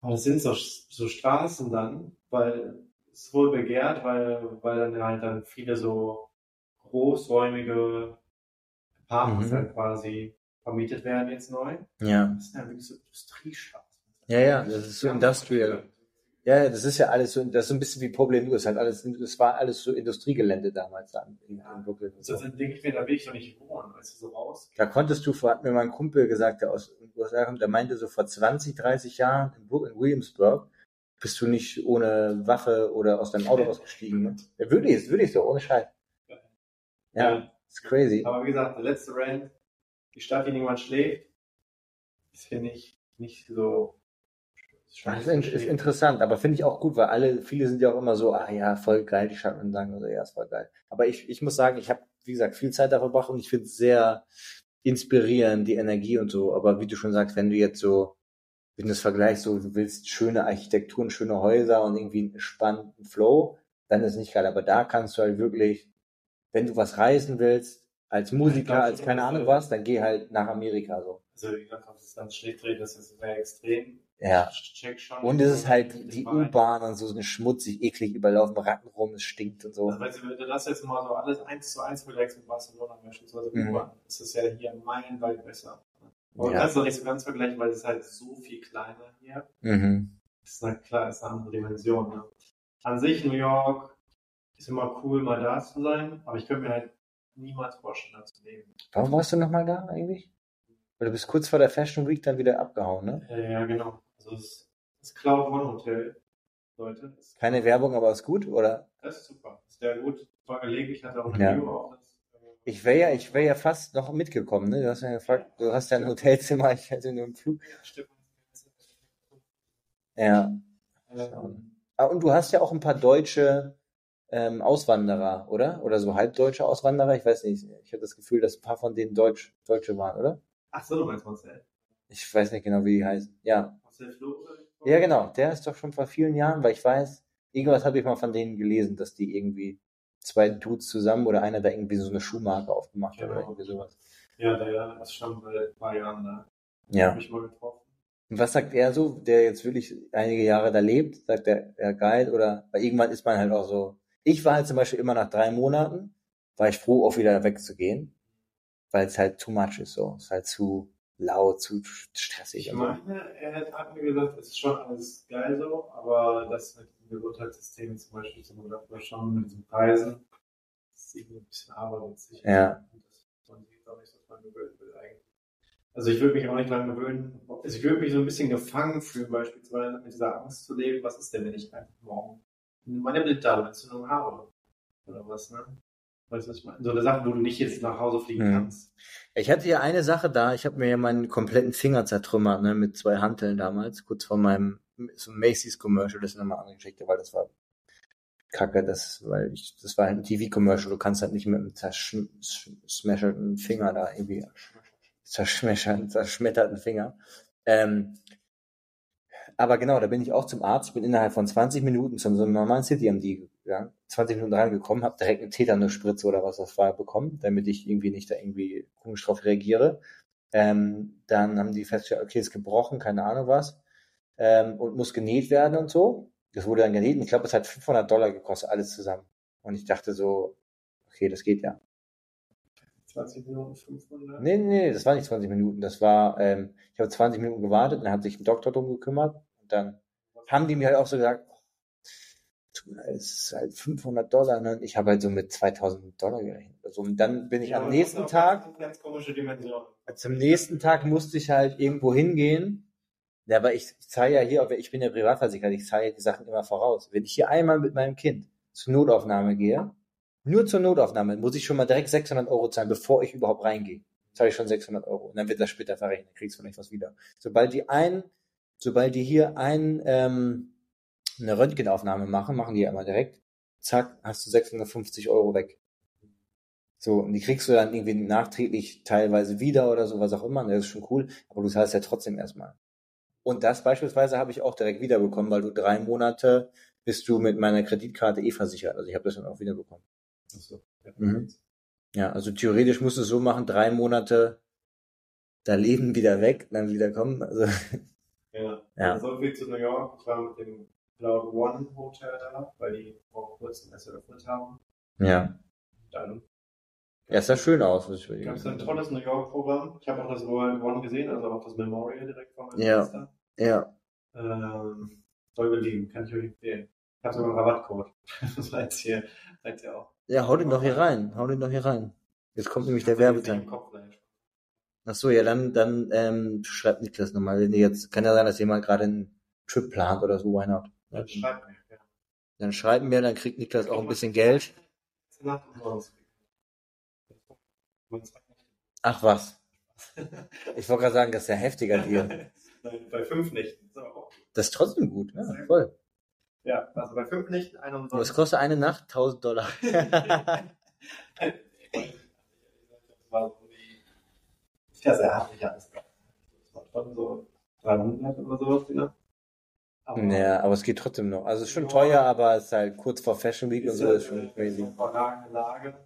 Aber das sind so, so Straßen dann, weil es ist wohl begehrt, weil, weil dann halt dann viele so großräumige Apartments Mhm. dann quasi vermietet werden jetzt neu. Ja. Das sind ja wirklich so Industriestraßen. Ja, ja, das ist so industrial. Ja, ja, das ist ja alles so, das ist so ein bisschen wie Problem nur, ist halt alles, das war alles so Industriegelände damals dann in, in Brooklyn. und So, So. dann denke ich mir, da will ich doch nicht wohnen, weißt du, so raus. Da konntest du, hat mir mein Kumpel gesagt, der aus den USA kommt, der meinte so vor 20, 30 Jahren in Williamsburg bist du nicht ohne Waffe oder aus deinem Auto ausgestiegen. Ne? Ja, wirklich, ist wirklich so, ohne Scheiß. Ja, ist crazy. Aber wie gesagt, der letzte Rand, die Stadt, die niemand schläft, ist finde ich nicht so. Das ist, ist interessant, aber finde ich auch gut, weil alle, viele sind ja auch immer so, ah ja, voll geil, die Stadt und sagen so, ja, ist voll geil. Aber ich, ich muss sagen, ich habe, wie gesagt, viel Zeit da verbracht und ich finde es sehr inspirierend, die Energie und so. Aber wie du schon sagst, wenn du jetzt so, wenn du das vergleichst, so, du willst schöne Architekturen, schöne Häuser und irgendwie einen spannenden Flow, dann ist nicht geil. Aber da kannst du halt wirklich, wenn du was reisen willst, als Musiker, als keine Ahnung was, dann geh halt nach Amerika so. Also, wie gesagt, ob es dann schlecht dreht, das ist sehr extrem. Ja. Ich check schon. Und es ist halt die. U-Bahn und so schmutzig, eklig, überlaufen Ratten rum, es stinkt und so. Also, weißt du, wenn du das jetzt mal so alles eins zu eins vergleichst mit Barcelona beispielsweise, Mhm. U-Bahn, das ist ja hier meilenweit besser. Aber Ja. du kannst doch nicht so ganz vergleichen, weil es ist halt so viel kleiner hier. Mhm. Das ist halt klar, ist eine andere Dimension. Ne? An sich New York ist immer cool, mal da zu sein, aber ich könnte mir halt niemals vorstellen, da zu leben. Warum warst du nochmal da eigentlich? Weil du bist kurz vor der Fashion Week dann wieder abgehauen, ne? Ja, ja, genau. Also das, das Cloud One Hotel, Leute, Keine Werbung, aber ist gut, oder? das ist super. Ist sehr gut. War gelegen, ich hatte auch eine Ja. Review auf Ich wäre ja, ich wäre ja fast noch mitgekommen, ne? Du hast ja gefragt, du hast ja ein Hotelzimmer, ich hatte nur einen Flug. Ja, stimmt. Ja. Ähm, Ah, und du hast ja auch ein paar deutsche ähm, Auswanderer, oder? Oder so halbdeutsche Auswanderer, ich weiß nicht. Ich habe das Gefühl, dass ein paar von denen Deutsch, Deutsche waren, oder? ach so, du meinst Marcel. Ich weiß nicht genau, wie die heißen. Ja. Marcel Flo? oder? Ja, genau. Der ist doch schon vor vielen Jahren, weil ich weiß, irgendwas habe ich mal von denen gelesen, dass die irgendwie zwei Dudes zusammen oder einer da irgendwie so eine Schuhmarke aufgemacht hat oder Genau. irgendwie sowas. Ja, der ist schon seit ein paar Jahren da. Ja. Hab ich mal getroffen. Und was sagt er so, der jetzt wirklich einige Jahre da lebt? Sagt er, ja geil oder? Weil irgendwann ist man halt auch so. Ich war halt zum Beispiel immer nach drei Monaten, war ich froh, auch wieder wegzugehen, weil es halt too much ist so. Es ist halt zu laut, zu stressig. Ich und so. meine, er hat- mir gesagt, es ist schon alles geil so, aber das mit dem Gesundheitssystem zum Beispiel zum Beispiel schon mit diesen Preisen, das ist irgendwie ein bisschen arbeitsig. Ja. Und das man jetzt auch nicht so dran gewöhnen will eigentlich. Also ich würde mich auch nicht dran gewöhnen. Also ich würde mich so ein bisschen gefangen fühlen, beispielsweise mit dieser Angst zu leben, was ist denn, wenn ich einfach morgen meine Blinddarmentzündung habe? Oder was, ne? Weißt du, was ich meine? So eine Sache, wo du nicht jetzt nach Hause fliegen Mhm. kannst. Ich hatte ja eine Sache da, ich habe mir ja meinen kompletten Finger zertrümmert, ne, mit zwei Hanteln damals, kurz vor meinem so Macy's Commercial, das ist nochmal eine Geschichte, weil das war kacke, das, weil ich, das war halt ein TV-Commercial, du kannst halt nicht mit einem zerschmetterten Finger da irgendwie, zerschmetterten, zerschmetterten Finger. Ähm, aber genau, da bin ich auch zum Arzt, ich bin innerhalb von 20 Minuten zu so normalen City MD gegangen, 20 Minuten reingekommen, habe direkt eine Tetanusspritze oder was das war bekommen, damit ich irgendwie nicht da irgendwie komisch drauf reagiere. Ähm, dann haben die festgestellt, okay, ist gebrochen, keine Ahnung was, ähm, und muss genäht werden und so. Das wurde dann genäht und ich glaube, es hat 500 Dollar gekostet, alles zusammen. Und ich dachte so, okay, das geht ja. 20 Minuten, 500? Nee, nee, nee, das war nicht 20 Minuten, das war, ähm, ich habe 20 Minuten gewartet, dann hat sich ein Doktor drum gekümmert und dann haben die mir halt auch so gesagt, es ist halt 500 Dollar, ne? Ich habe halt so mit 2000 Dollar gerechnet. Also, und dann bin ich Ja, am nächsten Tag, Ganz komische Dimension. zum nächsten Tag musste ich halt irgendwo hingehen. Ja, aber ich zahle ja hier, ich bin ja Privatversicherer, ich zahle ja die Sachen immer voraus. Wenn ich hier einmal mit meinem Kind zur Notaufnahme gehe, nur zur Notaufnahme, muss ich schon mal direkt 600 Euro zahlen, bevor ich überhaupt reingehe. Zahle ich schon 600 Euro. Und dann wird das später verrechnet, kriegst du vielleicht was wieder. Sobald die ein, sobald die hier ein, ähm, eine Röntgenaufnahme machen, machen die ja immer direkt, zack, hast du 650 Euro weg. So, und die kriegst du dann irgendwie nachträglich teilweise wieder oder so, was auch immer, und das ist schon cool, aber du zahlst ja trotzdem erstmal. Und das beispielsweise habe ich auch direkt wiederbekommen, weil du drei Monate bist du mit meiner Kreditkarte eh versichert. Also ich habe das dann auch wiederbekommen. Achso. Ja. Mhm. Ja, also theoretisch musst du es so machen, drei Monate da leben, wieder weg, dann wieder kommen. Also, Ja. Ja. Also so viel zu New York. Ich war mit dem Cloud One Hotel da, weil die vor kurzem erst eröffnet haben. ja. Dann Ja, es sah schön aus. muss ich gab es ein tolles New York-Programm. Ich habe auch das World One gesehen, also auch das Memorial direkt vor meinem Ja. Fenster. Ja. Ähm, soll gelegen, kann ich euch empfehlen. Ich habe sogar einen Rabattcode. Jetzt hier, seid ihr auch. Ja, hau den doch hier rein. Hau den doch hier rein. Jetzt kommt nämlich der Werbeteil. Ach so, ja, dann, dann ähm, schreibt Niklas nochmal. Wenn ihr jetzt, kann ja sein, dass jemand gerade einen Trip plant oder so, why not? Dann schreibt mir. Ja. Dann schreiben wir, dann kriegt Niklas auch ein bisschen Geld. Ach was. Ich wollte gerade sagen, das ist ja heftiger Deal. Nein, bei fünf Nächten. ist aber auch gut. Das ist trotzdem gut, ja, voll. Ja, also bei fünf Nächten eine umsonst. kostet eine Nacht? 1000 Dollar. Das war so die. Ja, sehr hart, ja. Das war schon so 300 oder sowas. Aber ja, aber es geht trotzdem noch. Also es ist schon teuer, aber es ist halt kurz vor Fashion Week und so, ist schon crazy. Lage.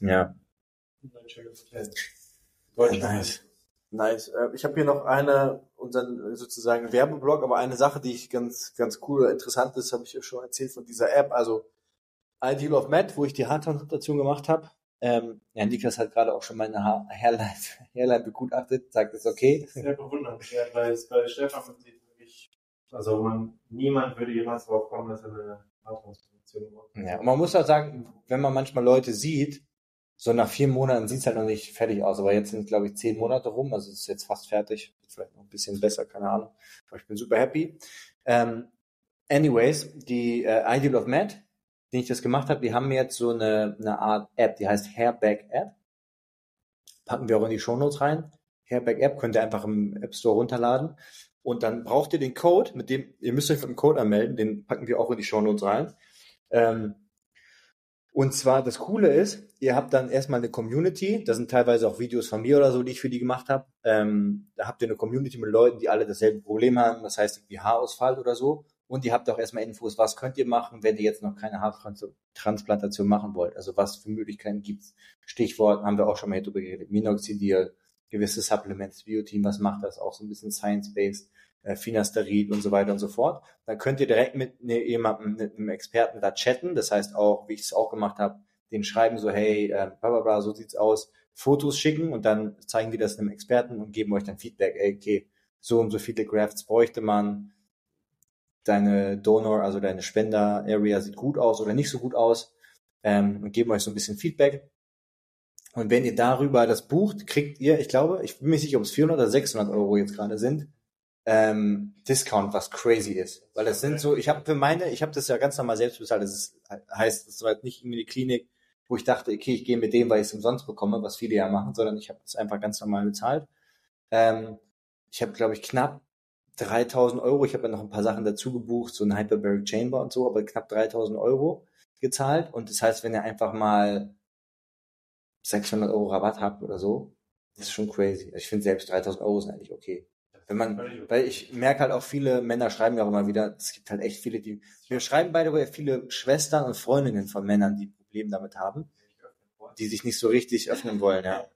Ja. Nice. Nice. Äh, Ich habe hier noch eine, unseren sozusagen Werbeblock, aber eine Sache, die ich ganz, ganz cool oder interessant ist, habe ich ja schon erzählt von dieser App. Also Ideal of Matt, wo ich die Haartransplantation gemacht habe. Ähm, ja, Niklas hat gerade auch schon meine ha Hairline, Hairline begutachtet, sagt, ist okay. Sehr bewundernswert, weil es bei Stefan sieht also man, niemand würde jemals drauf kommen, dass er eine Haartransplantation macht. Ja, und man muss auch sagen, wenn man manchmal Leute sieht, so nach vier Monaten sieht's halt noch nicht fertig aus, aber jetzt sind, glaube ich, zehn Monate rum, also es ist jetzt fast fertig, vielleicht noch ein bisschen besser, keine Ahnung, aber ich bin super happy. Ähm, anyways, die äh, Ideal of Matt, den ich das gemacht habe, die haben jetzt so eine, eine Art App, die heißt Hairback App. Packen wir auch in die Shownotes rein. Hairback App könnt ihr einfach im App Store runterladen. Und dann braucht ihr den Code, mit dem, ihr müsst euch mit dem Code anmelden, den packen wir auch in die Shownotes rein. Ähm, und zwar, das Coole ist, ihr habt dann erstmal eine Community, da sind teilweise auch Videos von mir oder so, die ich für die gemacht habe. Ähm, da habt ihr eine Community mit Leuten, die alle dasselbe Problem haben, das heißt irgendwie Haarausfall oder so. Und ihr habt auch erstmal Infos, was könnt ihr machen, wenn ihr jetzt noch keine Haartransplantation machen wollt. Also was für Möglichkeiten gibt's. Stichwort haben wir auch schon mal hier drüber geredet. Minoxidil, gewisse Supplements, Biotin, was macht das? Auch so ein bisschen Science-Based, äh, Finasterid und so weiter und so fort. Dann könnt ihr direkt mit ne, jemandem, mit einem Experten da chatten. Das heißt auch, wie ich es auch gemacht habe, den schreiben so, hey, äh, bla bla so sieht's aus, Fotos schicken und dann zeigen wir das einem Experten und geben euch dann Feedback, ey, okay, so und so viele Grafts bräuchte man, deine Donor, also deine Spender-Area sieht gut aus oder nicht so gut aus ähm, und geben euch so ein bisschen Feedback. Und wenn ihr darüber das bucht, kriegt ihr, ich glaube, ich bin mir sicher, ob es 400 oder 600 Euro jetzt gerade sind, ähm, Discount, was crazy ist. Weil das sind so, ich habe für meine, ich habe das ja ganz normal selbst bezahlt, das ist, heißt, das war halt nicht irgendwie eine Klinik, wo ich dachte, okay, ich gehe mit dem, weil ich es umsonst bekomme, was viele ja machen, sondern ich habe das einfach ganz normal bezahlt. Ähm, ich habe, glaube ich, knapp 3000 Euro, ich habe ja noch ein paar Sachen dazu gebucht, so ein Hyperbaric Chamber und so, aber knapp 3000 Euro gezahlt. Und das heißt, wenn ihr einfach mal 600 Euro Rabatt habt oder so, das ist schon crazy. Ich finde selbst 3000 Euro sind eigentlich okay. Wenn man, weil ich merke halt auch viele Männer schreiben ja auch immer wieder, es gibt halt echt viele, die, wir schreiben beide way viele Schwestern und Freundinnen von Männern, die Probleme damit haben, die sich nicht so richtig öffnen wollen, ja.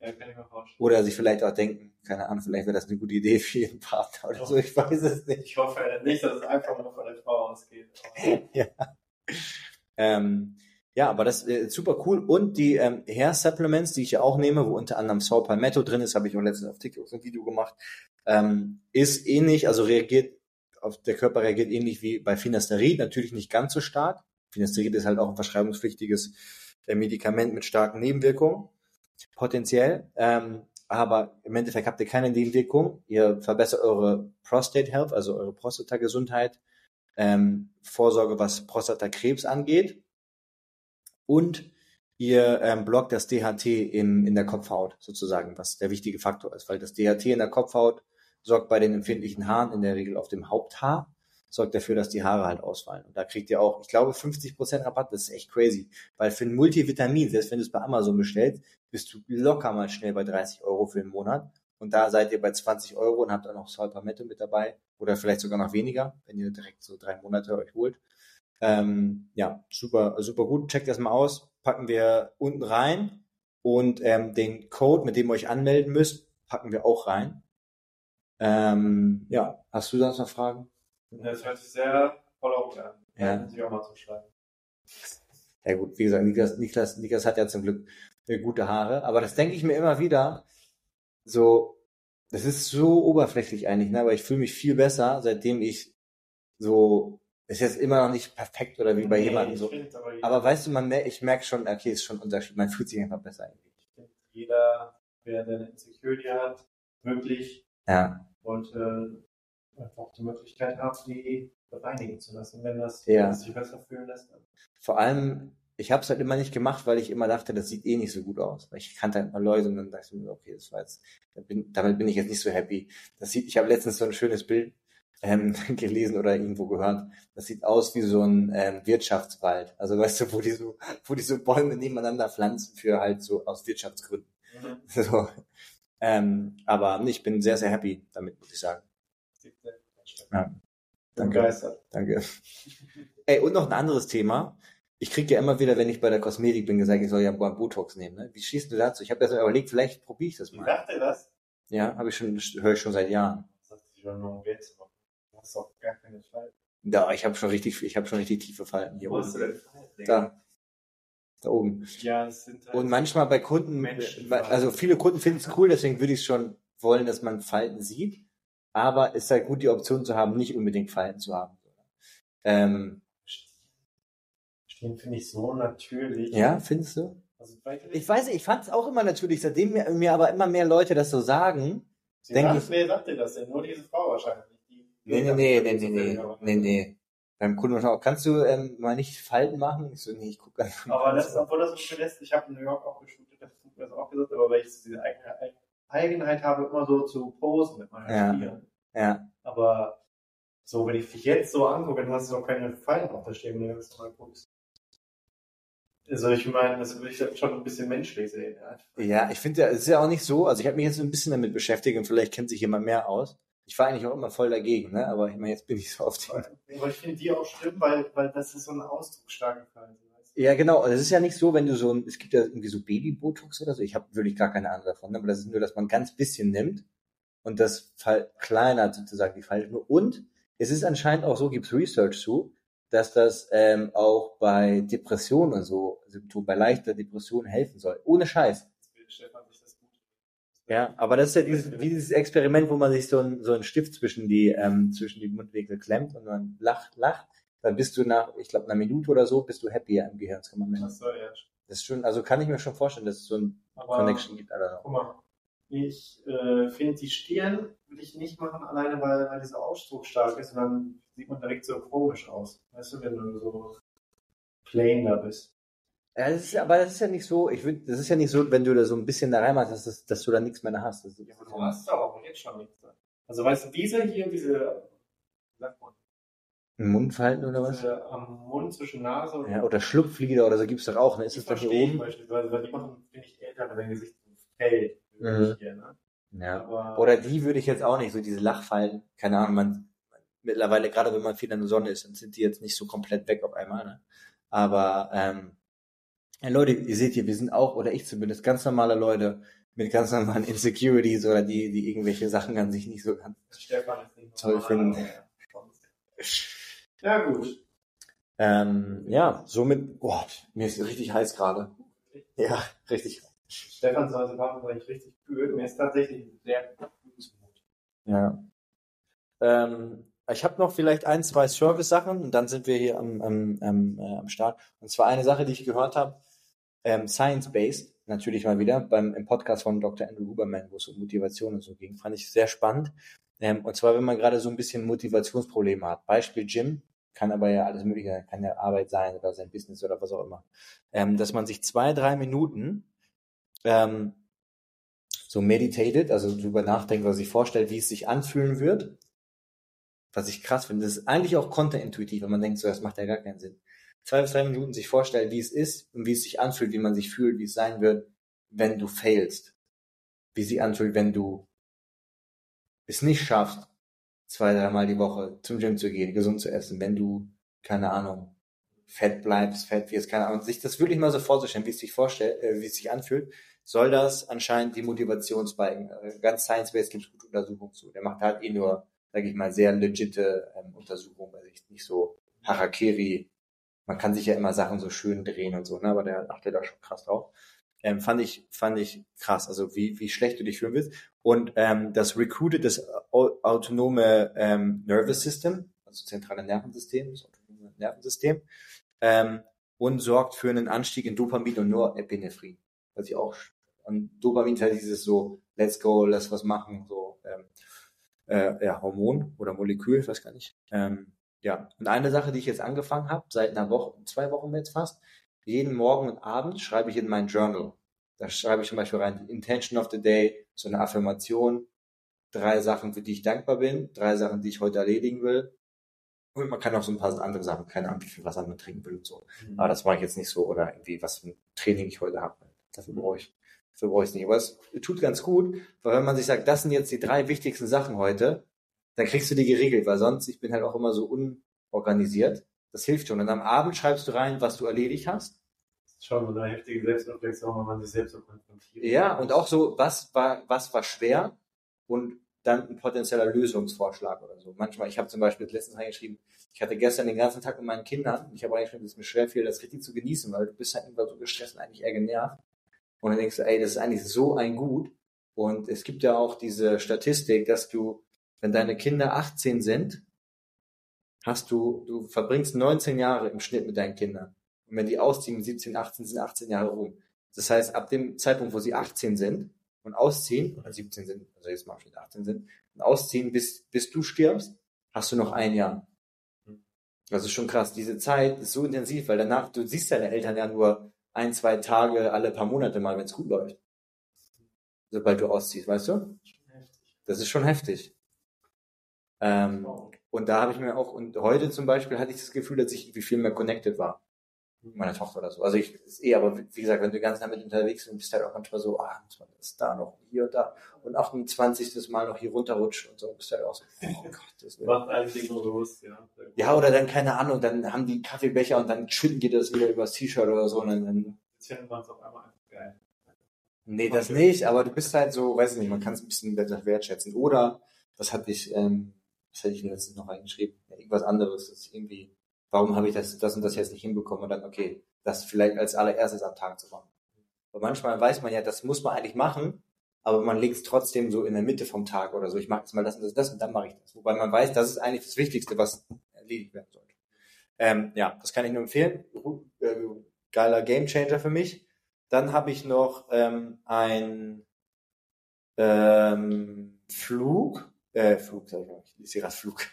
Ja, kann ich mir vorstellen. Oder sich vielleicht auch denken, keine Ahnung, vielleicht wäre das eine gute Idee für jeden Partner oder so, ich weiß es nicht. Ich hoffe nicht, dass es einfach nur von der Frau ausgeht. Ja. Ähm, ja, aber das ist äh, super cool. Und die ähm, Hair Supplements, die ich ja auch nehme, wo unter anderem Saw Palmetto drin ist, habe ich auch letztens auf TikTok so ein Video gemacht, ähm, ist ähnlich, also reagiert, auf der Körper reagiert ähnlich wie bei Finasterid, natürlich nicht ganz so stark. Finasterid ist halt auch ein verschreibungspflichtiges äh, Medikament mit starken Nebenwirkungen, potenziell. Ähm, aber im Endeffekt habt ihr keine Nebenwirkungen. Ihr verbessert eure Prostate Health, also eure Prostatagesundheit, ähm, Vorsorge, was Prostatakrebs angeht. Und ihr ähm, blockt das DHT im, in der Kopfhaut sozusagen, was der wichtige Faktor ist, weil das DHT in der Kopfhaut sorgt bei den empfindlichen Haaren, in der Regel auf dem Haupthaar, sorgt dafür, dass die Haare halt ausfallen. Und da kriegt ihr auch, ich glaube, 50% Rabatt, das ist echt crazy. Weil für ein Multivitamin, selbst wenn du es bei Amazon bestellst, bist du locker mal schnell bei 30 Euro für einen Monat. Und da seid ihr bei 20 Euro und habt dann noch Salpamette mit dabei. Oder vielleicht sogar noch weniger, wenn ihr direkt so drei Monate euch holt. Ähm, ja, super, super gut. Checkt das mal aus. Packen wir unten rein. Und ähm, den Code, mit dem ihr euch anmelden müsst, packen wir auch rein. Ähm, ja, hast du sonst noch Fragen? Das hört sich sehr voller Hut an. Ja. Ich auch mal zuschreiben. Ja gut, wie gesagt, Niklas, Niklas, Niklas hat ja zum Glück äh, gute Haare, aber das denke ich mir immer wieder. So, das ist so oberflächlich eigentlich, ne? aber ich fühle mich viel besser, seitdem ich so, ist jetzt immer noch nicht perfekt oder wie bei Nee, jemandem so. aber, Aber weißt du, man, mer- ich merke schon, okay, ist schon ein Unterschied, man fühlt sich einfach besser eigentlich. jeder, wer eine Insecurity hat, wirklich Ja, wollte einfach die Möglichkeit haben, die bereinigen zu lassen, wenn das Ja. sich besser fühlen lässt. Vor allem, ich habe es halt immer nicht gemacht, weil ich immer dachte, das sieht eh nicht so gut aus. Weil ich kannte halt mal Leute und dann dachte ich mir, okay, das war jetzt, damit bin ich jetzt nicht so happy. Das sieht, ich habe letztens so ein schönes Bild ähm, gelesen oder irgendwo gehört. Das sieht aus wie so ein ähm, Wirtschaftswald. Also weißt du, wo die so, wo die so Bäume nebeneinander pflanzen für halt so aus Wirtschaftsgründen. So. Ähm, aber ich bin sehr, sehr happy damit, muss ich sagen. Ja. Danke. begeistert. Danke. Ey, und noch ein anderes Thema. Ich krieg ja immer wieder, wenn ich bei der Kosmetik bin, gesagt, ich soll ja Botox nehmen. Ne? Wie schießt du dazu? Ich habe jetzt mal überlegt, vielleicht probiere ich das mal. sagt er das? Ja, habe ich schon, höre ich schon seit Jahren. Das sagt sich schon nur um Du hast doch gar keine Fall. Ja, ich habe schon richtig, ich habe schon richtig tiefe Falten hier Wo hast du oben. denn Digga? Da. Da oben. Ja, es sind halt Und manchmal bei Kunden, also viele Kunden finden es cool, deswegen würde ich schon wollen, dass man Falten sieht. Aber ist halt gut, die Option zu haben, nicht unbedingt Falten zu haben. Ähm, Stehen finde ich so natürlich. ja, findest du? Also, Ich weiß nicht, ich fand es auch immer natürlich, seitdem mir, mir aber immer mehr Leute das so sagen. Sie denk sagt, ich- wer sagt dir das denn? Nur diese Frau wahrscheinlich. Nee, nee, nee, nee, nee, nee, nee, nee. Beim Kunden wahrscheinlich auch, kannst du ähm, mal nicht Falten machen? Ich so, nee, ich guck ganz Aber das, obwohl das so lässt, ich habe in New York auch geshootet, das hast du das auch gesagt, aber weil ich diese Eigenheit habe, immer so zu posen mit meinen Ja. Spielern. Ja, Aber so, wenn ich dich jetzt so angucke, dann hast du doch keine Fallen auf der Stirn, wenn du das mal guckst. Also ich meine, das würde ich schon ein bisschen menschlich sehen. Ja. ja ich finde ja, es ist ja auch nicht so, also ich habe mich jetzt ein bisschen damit beschäftigt und vielleicht kennt sich jemand mehr aus. Ich war eigentlich auch immer voll dagegen, ne? aber ich meine, jetzt bin ich so auf den. Aber ich finde die auch schlimm, weil, weil das ist so ein ausdrucksstarke Fall. weißt du? Ja, genau. Es ist ja nicht so, wenn du so ein, es gibt ja irgendwie so Baby-Botox oder so. Ich habe wirklich gar keine Ahnung davon, ne? aber das ist nur, dass man ganz bisschen nimmt und das verkleinert sozusagen die Falte nur. Und es ist anscheinend auch so, gibt es Research zu, dass das ähm, auch bei Depressionen und so, Symptomen, bei leichter Depression helfen soll. Ohne Scheiß. Stefan. Ja, aber das ist ja dieses, wie dieses Experiment, wo man sich so ein, so einen Stift zwischen die, ähm, zwischen die Mundwinkel klemmt und man lacht, lacht. Dann bist du nach, ich glaube, einer Minute oder so, bist du happier im Gehirn. Das kann man messen. Das soll ja. Das ist schon, also kann ich mir schon vorstellen, dass es so ein Aber Connection gibt. Alter. guck mal, ich äh, finde die Stirn will ich nicht machen, alleine weil, weil dieser Ausdruck stark ist und dann sieht man direkt so komisch aus. Weißt du, wenn du so plain da bist. Ja, das ist, aber das ist ja nicht so, ich würde, das ist ja nicht so, wenn du da so ein bisschen da reinmachst, dass, das, dass du da nichts mehr hast. Das Ja, aber du hast doch auch jetzt schon nichts. da. Also weißt du, diese hier, diese, sagt man, ein Mundfalten oder was? diese am Mund zwischen Nase und Ja, oder Schlupflider oder so gibt's doch auch, ne? Ist das doch hier oben? beispielsweise, weil die machen, finde ich, älter, wenn dein Gesicht fällt. Mhm. Hier, ne? Ja. Aber, Oder die würde ich jetzt auch nicht, so diese Lachfalten, keine Ahnung, man, mittlerweile, gerade wenn man viel in der Sonne ist, dann sind die jetzt nicht so komplett weg auf einmal, ne? Aber, ähm, ja, Leute, ihr seht hier, wir sind auch, oder ich zumindest, ganz normale Leute mit ganz normalen Insecurities oder die, die irgendwelche Sachen an sich nicht so ganz nicht Toll finden. Ja, gut. Ähm, ja, somit, boah, mir ist richtig heiß gerade. Ja, richtig. Stefan soll Sebastian war ich richtig fühlt. Mir ist tatsächlich sehr gut zumut. Ja. Ähm, ich habe noch vielleicht ein, zwei Service-Sachen und dann sind wir hier am, am, am, äh, am Start. Und zwar eine Sache, die ich gehört habe, ähm, Science-Based, natürlich mal wieder, beim im Podcast von Dr. Andrew Huberman, wo es um Motivation und so ging, fand ich sehr spannend. Ähm, und zwar, wenn man gerade so ein bisschen Motivationsprobleme hat. Beispiel Gym, kann aber ja alles mögliche, kann ja Arbeit sein oder sein Business oder was auch immer. Ähm, dass man sich zwei, drei Minuten ähm, so meditated, also drüber nachdenkt, was sich vorstellt, wie es sich anfühlen wird. Was ich krass finde, das ist eigentlich auch konterintuitiv, wenn man denkt, so, das macht ja gar keinen Sinn. Zwei bis drei Minuten sich vorstellen, wie es ist und wie es sich anfühlt, wie man sich fühlt, wie es sein wird, wenn du failst. Wie sich anfühlt, wenn du es nicht schaffst, zwei, dreimal die Woche zum Gym zu gehen, gesund zu essen, wenn du, keine Ahnung, fett bleibst, fett wirst, keine Ahnung, sich das wirklich mal so vorzustellen, wie es sich vorstellt, äh, wie es sich anfühlt, soll das anscheinend die Motivation speigen. Äh, Ganz Science-Based gibt es gute Untersuchungen zu. Der macht halt eh nur, sage ich mal, sehr legitte ähm, Untersuchungen, weil ich nicht so Harakiri, man kann sich ja immer Sachen so schön drehen und so, ne? aber der achtet da schon krass drauf. Ähm, fand ich fand ich krass, also wie wie schlecht du dich fühlen willst. Und ähm, das recruited das au- autonome ähm, Nervous System, also zentrale Nervensystem, das autonome Nervensystem, ähm, und sorgt für einen Anstieg in Dopamin und Norepinephrin, was ich auch und Dopamin ist halt dieses so Let's go, lass was machen, so ähm, äh, ja Hormon oder Molekül, ich weiß gar nicht. Ähm, ja, und eine Sache, die ich jetzt angefangen habe, seit einer Woche, zwei Wochen jetzt fast, jeden Morgen und Abend schreibe ich in mein Journal. Da schreibe ich zum Beispiel rein, Intention of the Day, so eine Affirmation, drei Sachen, für die ich dankbar bin, drei Sachen, die ich heute erledigen will. Und man kann auch so ein paar andere Sachen, keine Ahnung, wie viel Wasser man trinken will und so. Aber das mache ich jetzt nicht so oder irgendwie, was für ein Training ich heute habe. Dafür brauche ich, dafür brauche ich es nicht. Aber es tut ganz gut, weil wenn man sich sagt, das sind jetzt die drei wichtigsten Sachen heute, dann kriegst du die geregelt, weil sonst, ich bin halt auch immer so unorganisiert. Das hilft schon. Und am Abend schreibst du rein, was du erledigt hast. Schon so eine heftige Selbstreflexion, wenn man sich selbst so konfrontiert. Ja, und auch so, was war, was war schwer und dann ein potenzieller Lösungsvorschlag oder so. Manchmal, ich habe zum Beispiel letztens reingeschrieben, ich hatte gestern den ganzen Tag mit meinen Kindern und ich habe reingeschrieben, dass es mir schwer fiel, das richtig zu genießen, weil du bist halt irgendwann so gestresst und eigentlich eher genervt. Und dann denkst du, ey, das ist eigentlich so ein Gut. Und es gibt ja auch diese Statistik, dass du, wenn deine Kinder 18 sind, hast du, du verbringst 19 Jahre im Schnitt mit deinen Kindern. Und wenn die ausziehen mit 17, 18, sind 18 Jahre rum. Das heißt, ab dem Zeitpunkt, wo sie 18 sind und ausziehen, oder 17 sind, also jetzt mal schon 18 sind, und ausziehen, bis, bis du stirbst, hast du noch ein Jahr. Das ist schon krass. Diese Zeit ist so intensiv, weil danach, du siehst deine Eltern ja nur ein, zwei Tage alle paar Monate mal, wenn es gut läuft. Sobald du ausziehst, weißt du? Das ist schon heftig. Ähm, und da habe ich mir auch, und heute zum Beispiel hatte ich das Gefühl, dass ich irgendwie viel mehr connected war. Mit meiner Tochter oder so. Also ich, ist eh, aber wie gesagt, wenn du ganz damit unterwegs bist, bist du halt auch manchmal so, ah, das da noch, hier und da. Und 28. Mal noch hier runterrutscht und so, bist du halt auch so, oh Gott, das will. Macht einen Ding nur bewusst, ja. Ja, oder dann, keine Ahnung, dann haben die Kaffeebecher und dann schütten die das wieder übers T-Shirt oder so und dann, dann Jetzt finden wir uns auf einmal einfach geil. Nee, das nicht, aber du bist halt so, weiß ich nicht, man kann es ein bisschen besser wertschätzen. Oder, das hatte ich, ähm, das hätte ich letztens noch reingeschrieben, ja, irgendwas anderes, das irgendwie, warum habe ich das, das und das jetzt nicht hinbekommen und dann, okay, das vielleicht als allererstes am Tag zu machen. Weil manchmal weiß man ja, das muss man eigentlich machen, aber man legt es trotzdem so in der Mitte vom Tag oder so. Ich mache jetzt mal das und das, das und dann mache ich das. Wobei man weiß, das ist eigentlich das Wichtigste, was erledigt werden sollte. Ähm, ja, das kann ich nur empfehlen. Äh, Geiler Gamechanger für mich. Dann habe ich noch ähm, ein ähm, Flug, äh, Flug, sag ich mal, ich lese hier gerade Flug.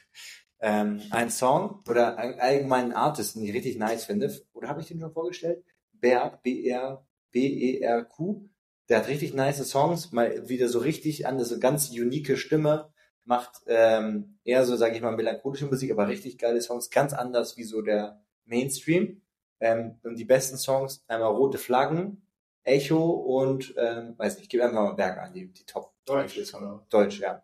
Ähm, ein Song oder einen allgemeinen Artist, den ich richtig nice finde. Oder habe ich den schon vorgestellt? Berg, B-R, B-E-R-Q. Der hat richtig nice Songs, mal wieder so richtig an, so ganz unique Stimme, macht ähm, eher so, sage ich mal, melancholische Musik, aber richtig geile Songs, ganz anders wie so der Mainstream. Ähm, und die besten Songs, einmal Rote Flaggen, Echo und, ähm, weiß nicht, ich gebe einfach mal Berg an, die, die Top. Deutsch, Songs. oder? Deutsch, ja.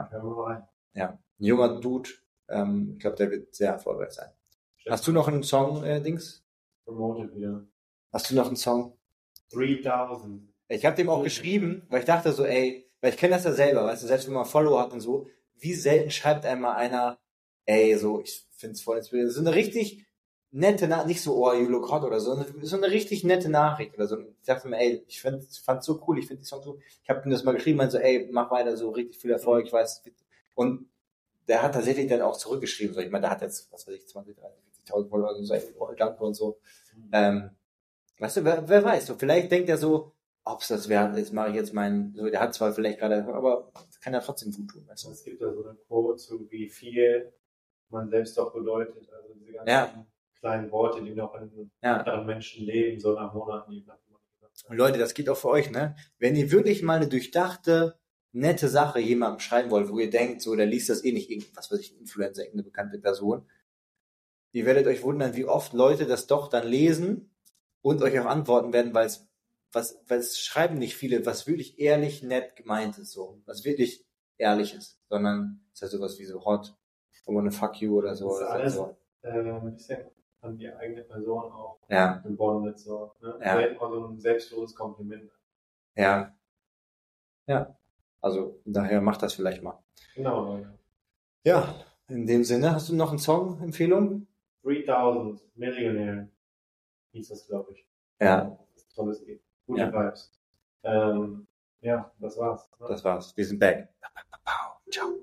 Rein. Ja. Ein junger Dude, ähm, ich glaube, der wird sehr erfolgreich sein. Hast du noch einen Song, äh, Dings? Promoted wieder. Hast du noch einen Song? 3000. Ich habe dem auch geschrieben, weil ich dachte so, ey, weil ich kenne das ja selber, weißt du, selbst wenn man Follower hat und so, wie selten schreibt einmal einer, ey, so, ich find's voll inspirierend. So eine richtig nette Nachricht, nicht so, oh, you look hot oder so, sondern so eine richtig nette Nachricht oder so. Ich dachte mir, ey, ich find, fand's so cool, ich finde die Songs so, ich habe ihm das mal geschrieben, meinte so, ey, mach weiter so, richtig viel Erfolg, ich weiß. Und der hat tatsächlich dann auch zurückgeschrieben, so, ich meine, der hat jetzt, was weiß ich, 20, 30, 40.000 Follower, und so, ey, oh, danke und so. Ähm, weißt du, wer, wer weiß, so, vielleicht denkt er so, ob's das wert ist, mache ich jetzt meinen, so, der hat zwar vielleicht gerade, aber kann ja trotzdem gut tun, weißt du. Es gibt da so eine Quote zu, wie viel man selbst doch bedeutet. Also diese ganzen Ja. Kleinen Worte, die noch in Ja. anderen Menschen leben, so nach Monaten, nach Und Leute, das geht auch für euch, ne? Wenn ihr wirklich mal eine durchdachte, nette Sache jemandem schreiben wollt, wo ihr denkt, so, der liest das eh nicht irgendwas, was ich, ein Influencer, irgendeine bekannte Person. Ihr werdet euch wundern, wie oft Leute das doch dann lesen und euch auch antworten werden, weil es, was, weil es schreiben nicht viele, was wirklich ehrlich nett gemeint ist, so. Was wirklich ehrlich ist. Sondern, es ist halt sowas wie so hot, I wanna fuck you oder so. Das ist Oder alles- so. äh, ein bisschen an die eigene Person auch Ja, gebondet, so, ne? Ja. Selten mal so ein selbstloses Kompliment. ja. Ja. Also daher macht das vielleicht mal. Genau. Ja, in dem Sinne, hast du noch eine Song-Empfehlung? 3000 Millionär hieß das, glaube ich. Ja, Das tolles Lied. Gute Ja. Vibes. Ähm, ja, das war's. ne? das war's. Wir sind back. Ciao.